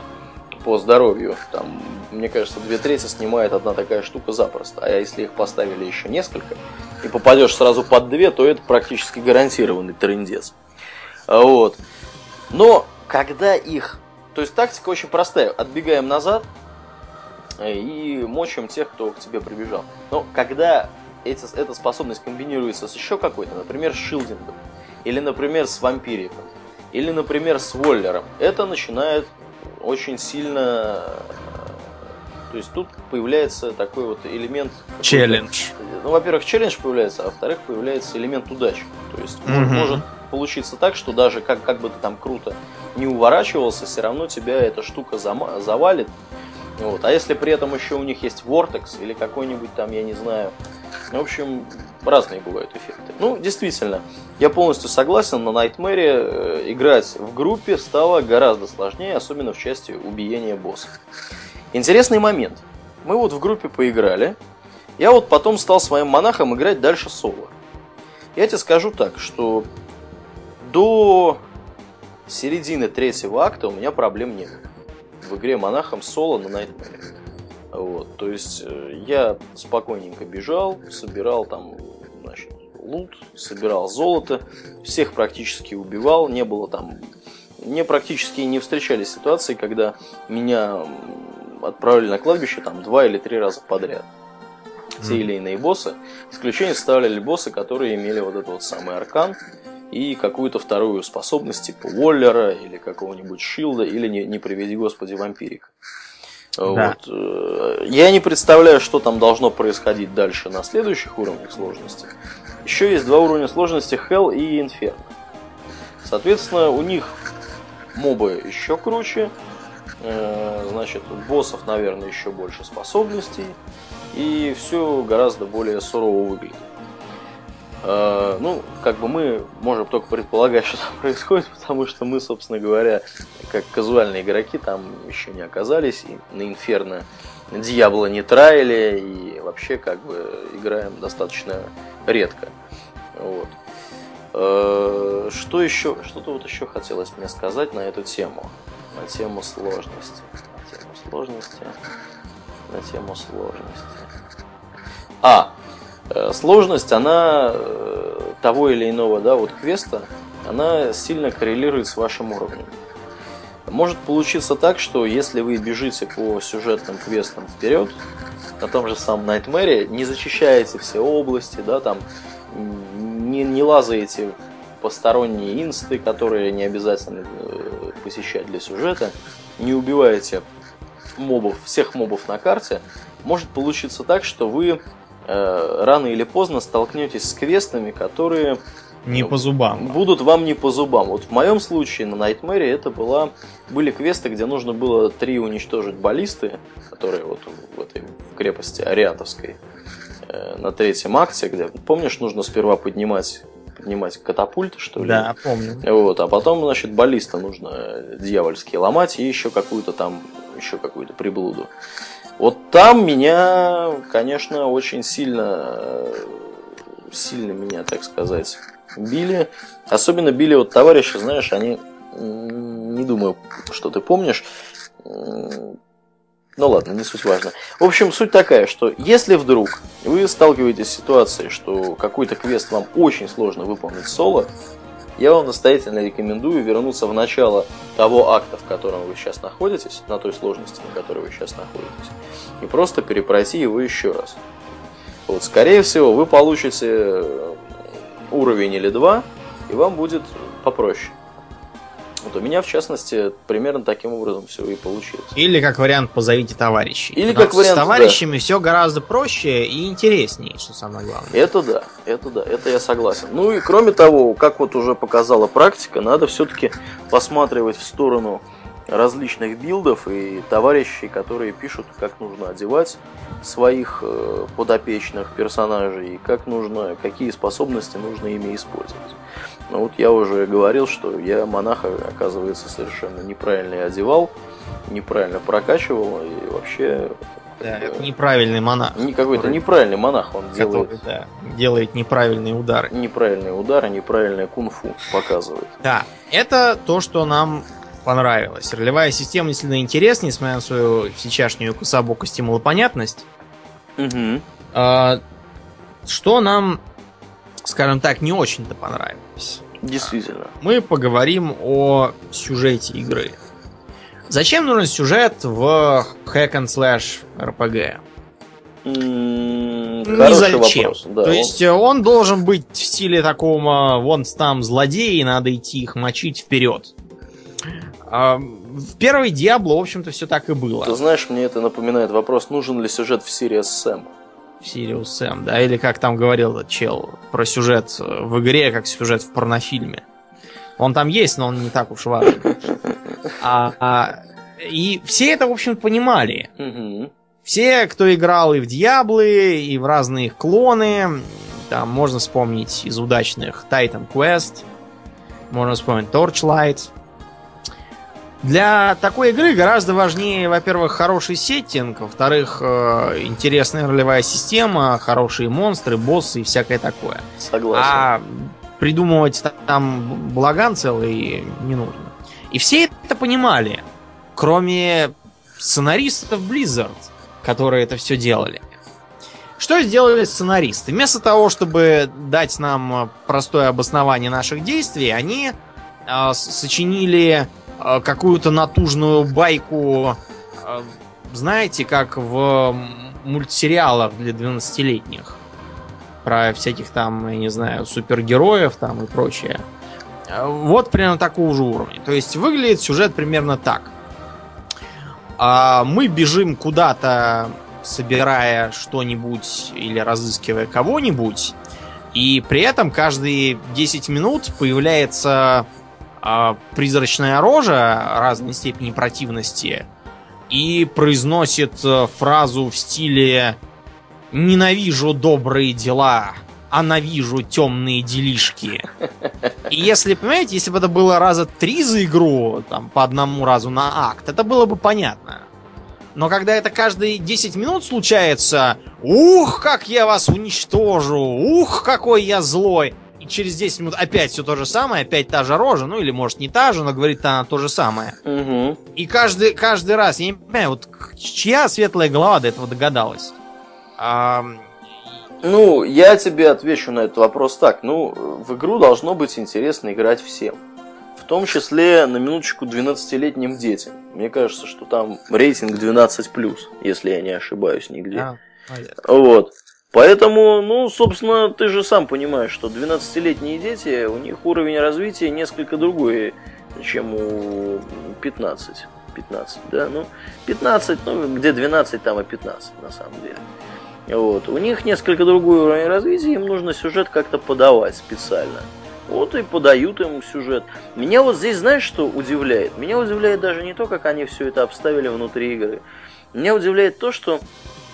по здоровью. Там, мне кажется, две трети снимает одна такая штука запросто. А если их поставили еще несколько, и попадешь сразу под две, то это практически гарантированный трендец. Вот. Но когда их то есть тактика очень простая. Отбегаем назад э, и мочим тех, кто к тебе прибежал. Но когда эти, эта способность комбинируется с еще какой-то, например, с шилдингом, или, например, с вампириком, или, например, с воллером, это начинает очень сильно... То есть тут появляется такой вот элемент... Челлендж. Ну, во-первых, челлендж появляется, а во-вторых, появляется элемент удачи. То есть mm-hmm. может получиться так, что даже как, как бы ты там круто не уворачивался, все равно тебя эта штука зам- завалит. Вот. А если при этом еще у них есть Vortex или какой-нибудь там, я не знаю, в общем, разные бывают эффекты. Ну, действительно, я полностью согласен, на Nightmare э, играть в группе стало гораздо сложнее, особенно в части убиения босса. Интересный момент. Мы вот в группе поиграли, я вот потом стал своим монахом играть дальше соло. Я тебе скажу так, что до середины третьего акта у меня проблем нет. В игре монахом соло на Nightmare. Вот, то есть э, я спокойненько бежал, собирал там, значит, лут, собирал золото, всех практически убивал, не было там... Мне практически не встречались ситуации, когда меня отправили на кладбище там два или три раза подряд. Те или иные боссы. Исключение составляли боссы, которые имели вот этот вот самый аркан, и какую-то вторую способность типа Уоллера или какого-нибудь Шилда или, не, не приведи господи, вампирика. Да. Вот. Э, я не представляю, что там должно происходить дальше на следующих уровнях сложности. Еще есть два уровня сложности Hell и Inferno. Соответственно, у них мобы еще круче, э, значит, у боссов, наверное, еще больше способностей, и все гораздо более сурово выглядит. Э, ну, как бы мы можем только предполагать, что там происходит, потому что мы, собственно говоря, как казуальные игроки там еще не оказались, и на Инферно Дьявола не траили, и вообще как бы играем достаточно редко. Вот. Э, что еще, что-то вот еще хотелось мне сказать на эту тему, на тему сложности, на тему сложности, на тему сложности. А, сложность, она э, того или иного, да, вот квеста, она сильно коррелирует с вашим уровнем. Может получиться так, что если вы бежите по сюжетным квестам вперед, на том же самом Nightmare, не зачищаете все области, да, там не, не лазаете посторонние инсты, которые не обязательно э, посещать для сюжета, не убиваете мобов, всех мобов на карте, может получиться так, что вы э, рано или поздно столкнетесь с квестами, которые не по зубам. Будут вам не по зубам. Вот в моем случае на Nightmare это была, были квесты, где нужно было три уничтожить баллисты, которые вот в этой крепости Ариатовской э, на третьем акте, где, помнишь, нужно сперва поднимать поднимать катапульты, что ли? Да, помню. Вот, а потом, значит, баллиста нужно дьявольски ломать и еще какую-то там, еще какую-то приблуду. Вот там меня, конечно, очень сильно, сильно меня, так сказать, били. Особенно били вот товарищи, знаешь, они, не думаю, что ты помнишь, ну ладно, не суть важно. В общем, суть такая, что если вдруг вы сталкиваетесь с ситуацией, что какой-то квест вам очень сложно выполнить соло, я вам настоятельно рекомендую вернуться в начало того акта, в котором вы сейчас находитесь, на той сложности, на которой вы сейчас находитесь, и просто перепройти его еще раз. Вот, скорее всего, вы получите уровень или два, и вам будет попроще. Вот у меня, в частности, примерно таким образом все и получилось. Или, как вариант, позовите товарищей. Или, как вариант, С товарищами да. все гораздо проще и интереснее, что самое главное. Это да, это да, это я согласен. Ну и кроме того, как вот уже показала практика, надо все-таки посматривать в сторону различных билдов и товарищей, которые пишут, как нужно одевать своих э, подопечных персонажей, как нужно, какие способности нужно ими использовать. Но вот я уже говорил, что я монаха, оказывается, совершенно неправильно одевал, неправильно прокачивал и вообще... Да, это неправильный монах. Не какой-то неправильный монах, он делает... Который, да, делает неправильные удары. Неправильные удары, неправильное кунг-фу показывает. Да, это то, что нам понравилось. Ролевая система действительно интересна, несмотря на свою сейчасшнюю кособокость и малопонятность. Угу. А, что нам, скажем так, не очень-то понравилось. Действительно. Мы поговорим о сюжете игры. Зачем нужен сюжет в Hack and Slash RPG? Не зачем. Вопрос, да, То он... есть э, он должен быть в стиле такого, вон там злодеи, надо идти их мочить вперед. А, в первой Диабло, в общем-то, все так и было. Ты знаешь, мне это напоминает вопрос, нужен ли сюжет в Сириус Сэм? Сириус Сэм, да, или как там говорил чел про сюжет в игре, как сюжет в порнофильме. Он там есть, но он не так уж важен. А, а, и все это, в общем, понимали. Все, кто играл и в Диаблы, и в разные клоны, там можно вспомнить из удачных Titan Quest, можно вспомнить Torchlight, для такой игры гораздо важнее, во-первых, хороший сеттинг, во-вторых, э, интересная ролевая система, хорошие монстры, боссы и всякое такое. Согласен. А придумывать там благан целый не нужно. И все это понимали, кроме сценаристов Blizzard, которые это все делали. Что сделали сценаристы? Вместо того, чтобы дать нам простое обоснование наших действий, они э, сочинили какую-то натужную байку, э, знаете, как в мультсериалах для 12-летних. Про всяких там, я не знаю, супергероев там и прочее. Э, вот примерно такого же уровня. То есть выглядит сюжет примерно так. А, мы бежим куда-то, собирая что-нибудь или разыскивая кого-нибудь. И при этом каждые 10 минут появляется призрачная рожа разной степени противности и произносит э, фразу в стиле «Ненавижу добрые дела, а навижу темные делишки». И если, понимаете, если бы это было раза три за игру, там, по одному разу на акт, это было бы понятно. Но когда это каждые 10 минут случается, ух, как я вас уничтожу, ух, какой я злой, через 10 минут опять все то же самое, опять та же рожа, ну или может не та же, но говорит она то же самое. Угу. И каждый, каждый раз, я не понимаю, вот чья светлая голова до этого догадалась? А, Ну, я тебе отвечу на этот вопрос так. Ну, в игру должно быть интересно играть всем. В том числе, на минуточку, 12-летним детям. Мне кажется, что там рейтинг 12+, если я не ошибаюсь нигде. А, вот. Поэтому, ну, собственно, ты же сам понимаешь, что 12-летние дети, у них уровень развития несколько другой, чем у 15. 15, да, ну, 15, ну, где 12, там и 15, на самом деле. Вот. У них несколько другой уровень развития, им нужно сюжет как-то подавать специально. Вот и подают им сюжет. Меня вот здесь, знаешь, что удивляет? Меня удивляет даже не то, как они все это обставили внутри игры. Меня удивляет то, что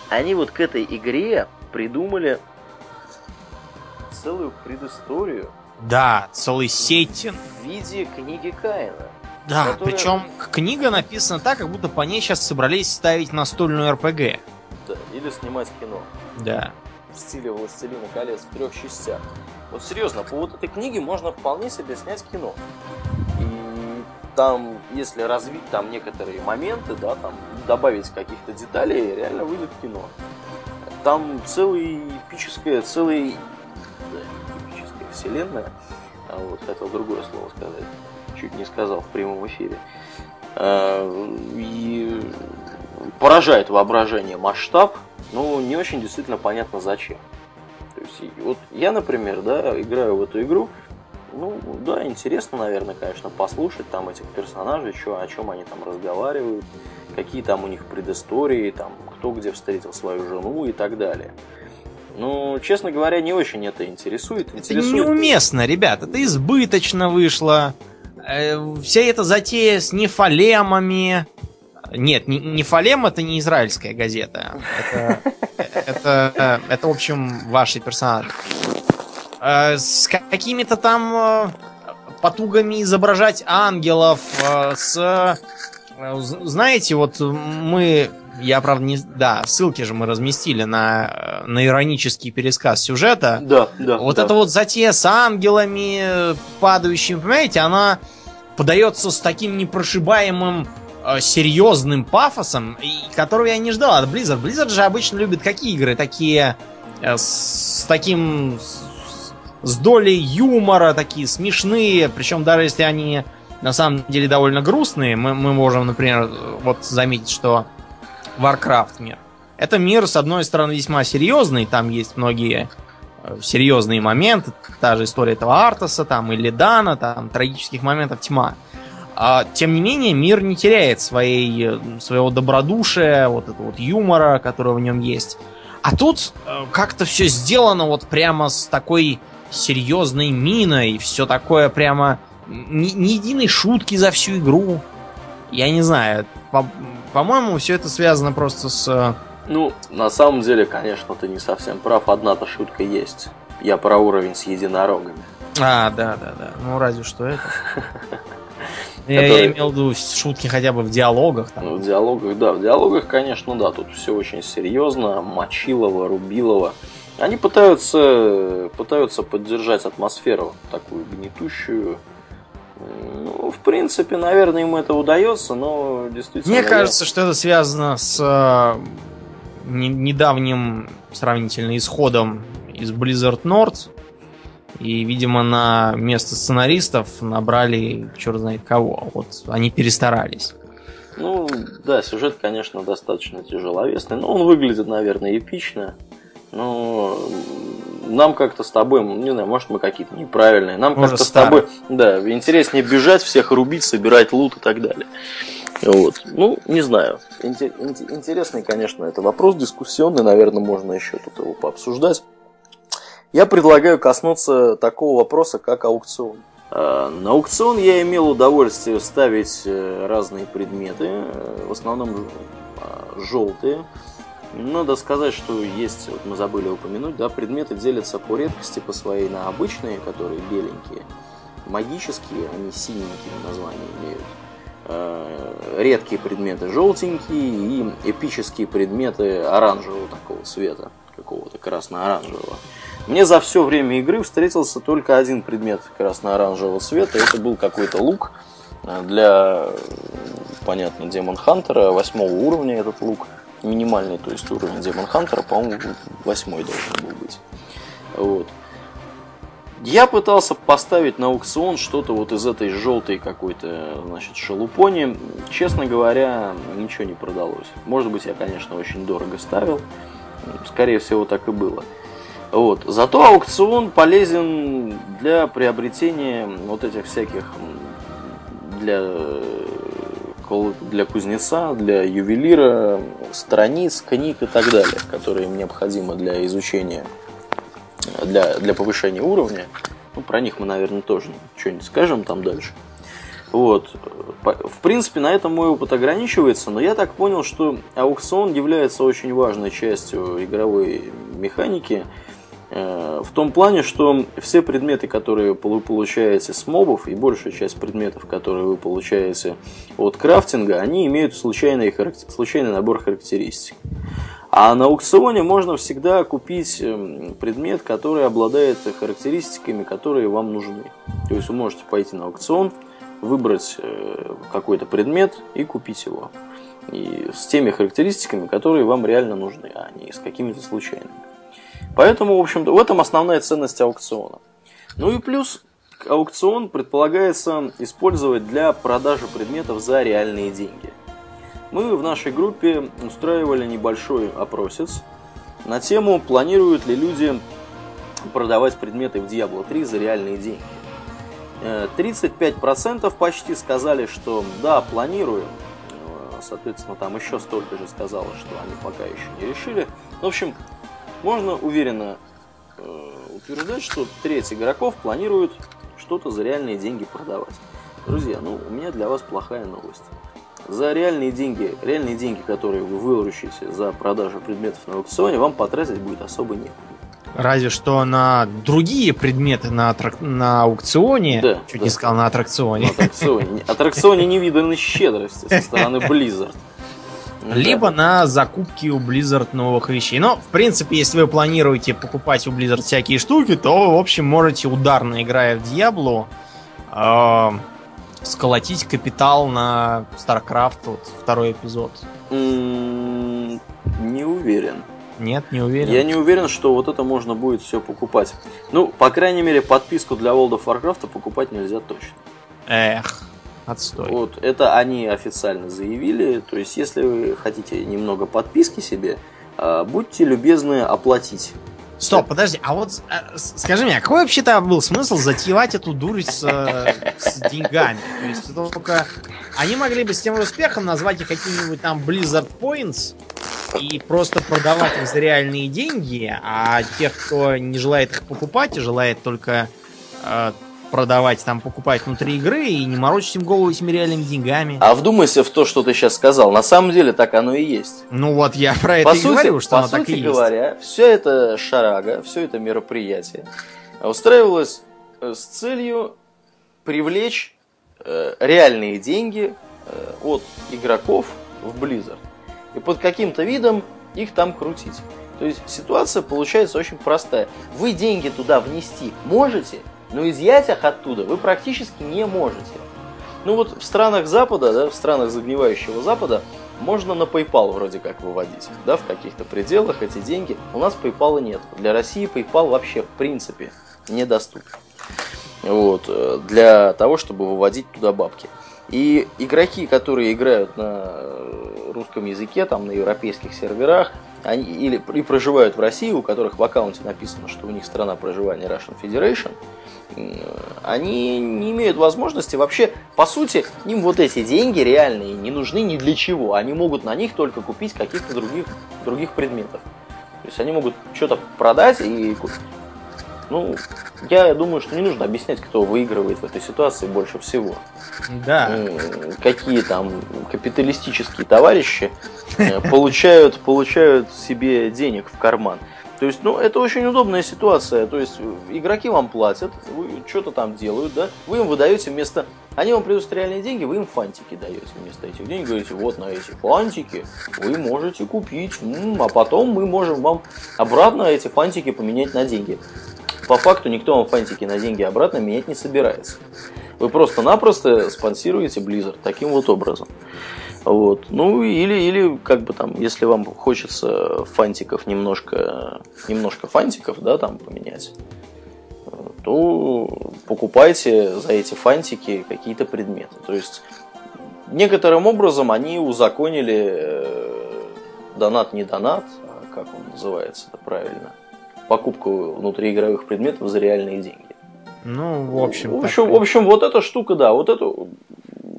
они вот к этой игре придумали целую предысторию. Да, целый сеттинг. В виде книги Каина. Да, которая... причем книга написана так, как будто по ней сейчас собрались ставить настольную РПГ. Да, или снимать кино. Да. В стиле «Властелина колец» в трех частях. Вот серьезно, по вот этой книге можно вполне себе снять кино. И там, если развить там некоторые моменты, да, там добавить каких-то деталей, реально выйдет кино. Там целая эпическая, целая да, эпическая вселенная. А вот хотел другое слово сказать. Чуть не сказал в прямом эфире. А, и поражает воображение масштаб, но не очень действительно понятно зачем. То есть, вот я, например, да, играю в эту игру, ну, да, интересно, наверное, конечно, послушать там этих персонажей, что, о чем они там разговаривают, какие там у них предыстории, там, кто где встретил свою жену и так далее. Ну, честно говоря, не очень это интересует. Это неуместно, ребята, это избыточно вышло. Э, вся эта затея с нефалемами. Нет, нефалем это не израильская газета. Это, это, это, в общем, ваши персонажи. Э, с какими-то там э, потугами изображать ангелов, с Э, знаете, вот мы, я правда не, да, ссылки же мы разместили на, на иронический пересказ сюжета. Да, да. Вот да. эта вот затея с ангелами падающими, понимаете, она подается с таким непрошибаемым серьезным пафосом, и, которого я не ждал от Blizzard. Blizzard же обычно любит какие игры? Такие с таким с, долей юмора, такие смешные, причем даже если они на самом деле довольно грустные. Мы, мы можем, например, вот заметить, что Warcraft мир. Это мир, с одной стороны, весьма серьезный, там есть многие э, серьезные моменты, та же история этого Артаса, там, или Дана, там, трагических моментов тьма. А, тем не менее, мир не теряет своей, э, своего добродушия, вот этого вот юмора, который в нем есть. А тут э, как-то все сделано вот прямо с такой серьезной миной, все такое прямо ни, ни единой шутки за всю игру. Я не знаю. По- по-моему, все это связано просто с... Э, ну, на самом деле, конечно, ты не совсем прав. Одна-то шутка есть. Я про уровень с единорогами. А, да, да, да. Ну, разве что это. Я, имел в виду шутки хотя бы в диалогах. Там. Ну, в диалогах, да. В диалогах, конечно, да. Тут все очень серьезно. Мочилово, Рубилово. Они пытаются, пытаются поддержать атмосферу такую гнетущую, ну, в принципе, наверное, ему это удается, но действительно... Мне кажется, что это связано с э, не, недавним сравнительно исходом из Blizzard North. И, видимо, на место сценаристов набрали черт знает кого. Вот они перестарались. Ну, да, сюжет, конечно, достаточно тяжеловесный, но он выглядит, наверное, эпично. Но нам как-то с тобой, не знаю, может мы какие-то неправильные, нам как-то с тобой, да, интереснее бежать, всех рубить, собирать лут и так далее. Вот. Ну, не знаю. Интересный, конечно, это вопрос дискуссионный, наверное, можно еще тут его пообсуждать. Я предлагаю коснуться такого вопроса, как аукцион. А, на аукцион я имел удовольствие ставить э, разные предметы, э, в основном а, желтые, надо сказать, что есть, вот мы забыли упомянуть, да, предметы делятся по редкости по своей на обычные, которые беленькие, магические, они синенькие названия имеют, э, редкие предметы желтенькие и эпические предметы оранжевого такого цвета, какого-то красно-оранжевого. Мне за все время игры встретился только один предмет красно-оранжевого цвета, это был какой-то лук для, понятно, Демон Хантера, восьмого уровня этот лук – минимальный, то есть уровень Демон Хантера, по-моему, восьмой должен был быть. Вот. Я пытался поставить на аукцион что-то вот из этой желтой какой-то, значит, шелупони. Честно говоря, ничего не продалось. Может быть, я, конечно, очень дорого ставил. Скорее всего, так и было. Вот. Зато аукцион полезен для приобретения вот этих всяких для, для кузнеца, для ювелира, страниц, книг и так далее, которые необходимы для изучения для, для повышения уровня. Ну, про них мы, наверное, тоже что-нибудь скажем там дальше. Вот. В принципе, на этом мой опыт ограничивается, но я так понял, что аукцион является очень важной частью игровой механики, в том плане, что все предметы, которые вы получаете с мобов, и большая часть предметов, которые вы получаете от крафтинга, они имеют случайный, случайный набор характеристик. А на аукционе можно всегда купить эм, предмет, который обладает характеристиками, которые вам нужны. То есть вы можете пойти на аукцион, выбрать э, какой-то предмет и купить его. И с теми характеристиками, которые вам реально нужны, а не с какими-то случайными. Поэтому, в общем-то, в этом основная ценность аукциона. Ну и плюс аукцион предполагается использовать для продажи предметов за реальные деньги – мы в нашей группе устраивали небольшой опросец на тему, планируют ли люди продавать предметы в Diablo 3 за реальные деньги. 35% э, почти сказали, что да, планируем. Э, соответственно, там еще столько же сказало, что они пока еще не решили. В общем, можно уверенно э, утверждать, что треть игроков планирует что-то за реальные деньги продавать. Друзья, ну у меня для вас плохая новость. За реальные деньги, реальные деньги, которые вы выручите за продажу предметов на аукционе, вам потратить будет особо некуда. Разве что на другие предметы на, аттрак... на аукционе, да, чуть да. не сказал, на аттракционе. На аттракционе. Аттракционе невиданной щедрости со стороны Blizzard. Либо на закупки у Blizzard новых вещей. Но, в принципе, если вы планируете покупать у Blizzard всякие штуки, то вы, в общем, можете ударно играя в Diablo, э, сколотить капитал на StarCraft, вот второй эпизод? не уверен. Нет, не уверен. Я не уверен, что вот это можно будет все покупать. Ну, по крайней мере, подписку для World of Warcraft покупать нельзя точно. Эх, отстой. Вот, это они официально заявили. То есть, если вы хотите немного подписки себе, а, будьте любезны оплатить Стоп, подожди, а вот э, скажи мне, а какой вообще-то был смысл затевать эту дурь с, э, с деньгами? То есть только они могли бы с тем успехом назвать их какими-нибудь там Blizzard Points и просто продавать их за реальные деньги, а тех, кто не желает их покупать и желает только э, продавать, там, покупать внутри игры и не морочить им голову этими реальными деньгами. А вдумайся в то, что ты сейчас сказал. На самом деле так оно и есть. Ну вот я про это по и сути, говорю, что оно так и есть. говоря, все это шарага, все это мероприятие устраивалось э, с целью привлечь э, реальные деньги э, от игроков в Blizzard. И под каким-то видом их там крутить. То есть ситуация получается очень простая. Вы деньги туда внести можете, но изъять их оттуда вы практически не можете. Ну вот в странах Запада, да, в странах загнивающего Запада, можно на PayPal вроде как выводить, да, в каких-то пределах эти деньги. У нас PayPal нет. Для России PayPal вообще в принципе недоступен. Вот, э, для того, чтобы выводить туда бабки. И игроки, которые играют на э, русском языке, там на европейских серверах, они, или и проживают в России, у которых в аккаунте написано, что у них страна проживания Russian Federation, они не имеют возможности вообще, по сути, им вот эти деньги реальные не нужны ни для чего. Они могут на них только купить каких-то других, других предметов. То есть они могут что-то продать и купить. Ну, я думаю, что не нужно объяснять, кто выигрывает в этой ситуации больше всего. Да. Какие там капиталистические товарищи э, получают, получают себе денег в карман. То есть, ну, это очень удобная ситуация. То есть, игроки вам платят, что-то там делают, да, вы им выдаете вместо... Они вам приносят реальные деньги, вы им фантики даете вместо этих денег. Говорите, вот на эти фантики вы можете купить, м-м, а потом мы можем вам обратно эти фантики поменять на деньги. По факту никто вам фантики на деньги обратно менять не собирается. Вы просто-напросто спонсируете Blizzard таким вот образом. Вот. Ну, или, или, как бы там, если вам хочется фантиков немножко, немножко фантиков, да, там поменять, то покупайте за эти фантики какие-то предметы. То есть, некоторым образом они узаконили э, донат не донат, а как он называется это правильно, покупку внутриигровых предметов за реальные деньги. Ну, в общем. В общем, в общем, вот эта штука, да, вот эту,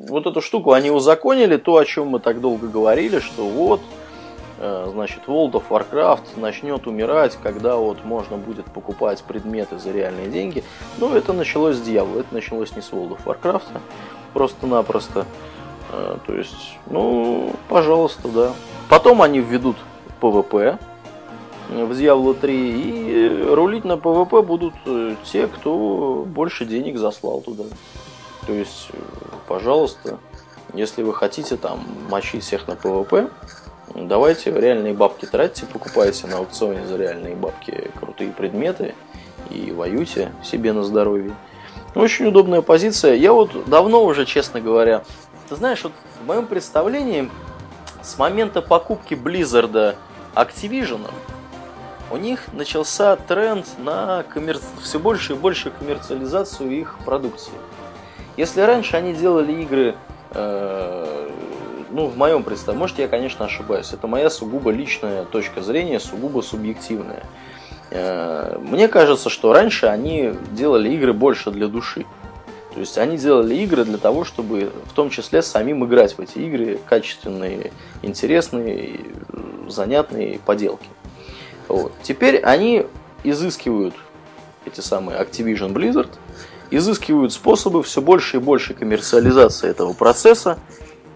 вот эту штуку они узаконили, то, о чем мы так долго говорили, что вот, э, значит, World of Warcraft начнет умирать, когда вот можно будет покупать предметы за реальные деньги. Но это началось с дьявола, это началось не с World of Warcraft, просто-напросто. Э, то есть, ну, пожалуйста, да. Потом они введут PvP, в Diablo 3 и рулить на PvP будут э, те, кто больше денег заслал туда. То есть, э, пожалуйста, если вы хотите там мочить всех на PvP, давайте реальные бабки тратьте, покупайте на аукционе за реальные бабки крутые предметы и воюйте себе на здоровье. Очень удобная позиция. Я вот давно уже, честно говоря, ты знаешь, вот в моем представлении с момента покупки Blizzard Activision у них начался тренд на коммер... все больше и больше коммерциализацию их продукции. Если раньше они делали игры, э, ну, в моем представлении, может, я, конечно, ошибаюсь, это моя сугубо личная точка зрения, сугубо субъективная. Э, мне кажется, что раньше они делали игры больше для души. То есть они делали игры для того, чтобы в том числе самим играть в эти игры, качественные, интересные, занятные поделки. Вот. Теперь они изыскивают эти самые Activision Blizzard, изыскивают способы все больше и больше коммерциализации этого процесса.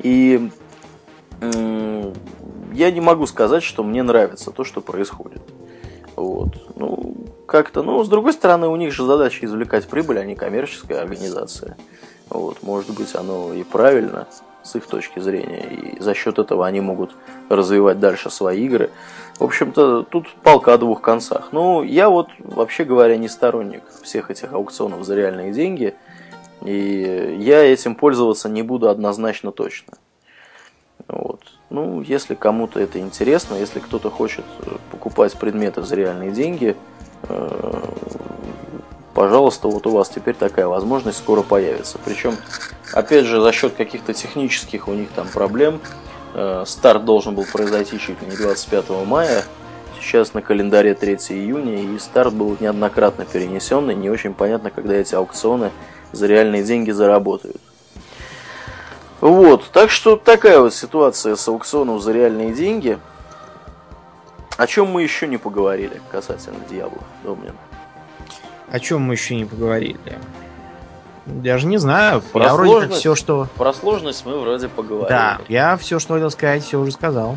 И я не могу сказать, что мне нравится то, что происходит. Вот. Ну, как-то, ну, с другой стороны, у них же задача извлекать прибыль, а не коммерческая организация. Вот, может быть, оно и правильно с их точки зрения, и за счет этого они могут развивать дальше свои игры. В общем-то, тут палка о двух концах. Ну, я вот, вообще говоря, не сторонник всех этих аукционов за реальные деньги, и я этим пользоваться не буду однозначно точно. Вот. Ну, если кому-то это интересно, если кто-то хочет э, покупать предметы за реальные деньги, э, пожалуйста, вот у вас теперь такая возможность скоро появится. Причем, опять же, за счет каких-то технических у них там проблем, э, старт должен был произойти чуть ли не 25 мая, сейчас на календаре 3 июня, и старт был неоднократно перенесен, и не очень понятно, когда эти аукционы за реальные деньги заработают. Вот, так что такая вот ситуация с аукционом за реальные деньги. О чем мы еще не поговорили касательно Дьявола, Домнин? О чем мы еще не поговорили? Даже не знаю. Про я вроде как все, что... Про сложность мы вроде поговорили. Да, я все, что хотел сказать, все уже сказал.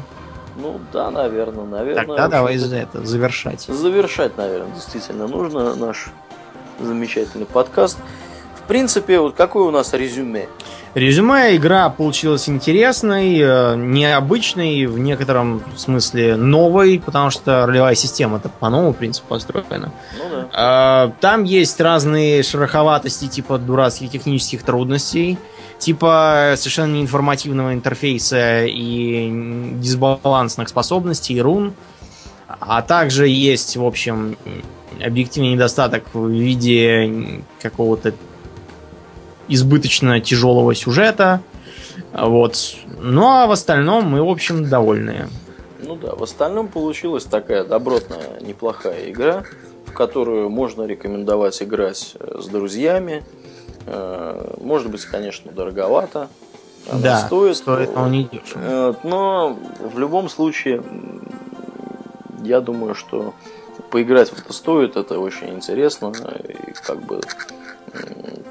Ну да, наверное, наверное. Тогда давай за это завершать. Завершать, наверное, действительно нужно наш замечательный подкаст. В принципе, вот какое у нас резюме? Резюме игра получилась интересной, э, необычной, в некотором смысле новой, потому что ролевая система это по новому принципу построена. Ну, да. А, там есть разные шероховатости, типа дурацких технических трудностей, типа совершенно неинформативного интерфейса и дисбалансных способностей, и рун. А также есть, в общем, объективный недостаток в виде какого-то избыточно тяжелого сюжета. Вот. Ну а в остальном мы, в общем, довольны. Ну да, в остальном получилась такая добротная, неплохая игра, в которую можно рекомендовать играть э, с друзьями. Э, может быть, конечно, дороговато. Она да, стоит, стоит, но не дешево. Э, но в любом случае, я думаю, что поиграть в это стоит, это очень интересно. И как бы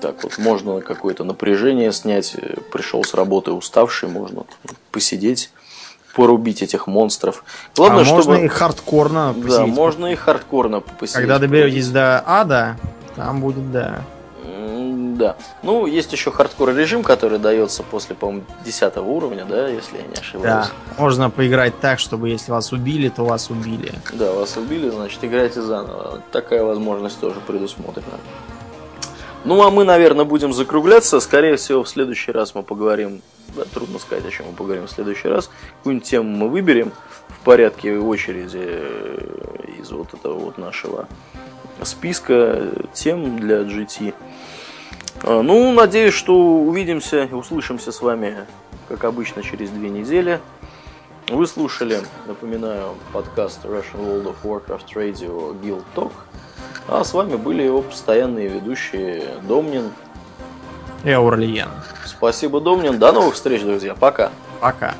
так вот можно какое-то напряжение снять. Пришел с работы уставший, можно посидеть, порубить этих монстров. Главное, а чтобы... можно и хардкорно посидеть. Да, можно и хардкорно посидеть. Когда доберетесь до ада, там будет, да. Да. Ну, есть еще хардкор режим, который дается после, по-моему, 10 уровня, да, если я не ошибаюсь. Да. Можно поиграть так, чтобы если вас убили, то вас убили. Да, вас убили, значит, играйте заново. Такая возможность тоже предусмотрена. Ну, а мы, наверное, будем закругляться. Скорее всего, в следующий раз мы поговорим... Да, трудно сказать, о чем мы поговорим в следующий раз. Какую-нибудь тему мы выберем в порядке очереди э, из вот этого вот нашего списка тем для GT. А, ну, надеюсь, что увидимся и услышимся с вами, как обычно, через две недели. Вы слушали, напоминаю, подкаст Russian World of Warcraft Radio Guild Talk. А с вами были его постоянные ведущие Домнин и Аурлиен. Спасибо, Домнин. До новых встреч, друзья. Пока. Пока.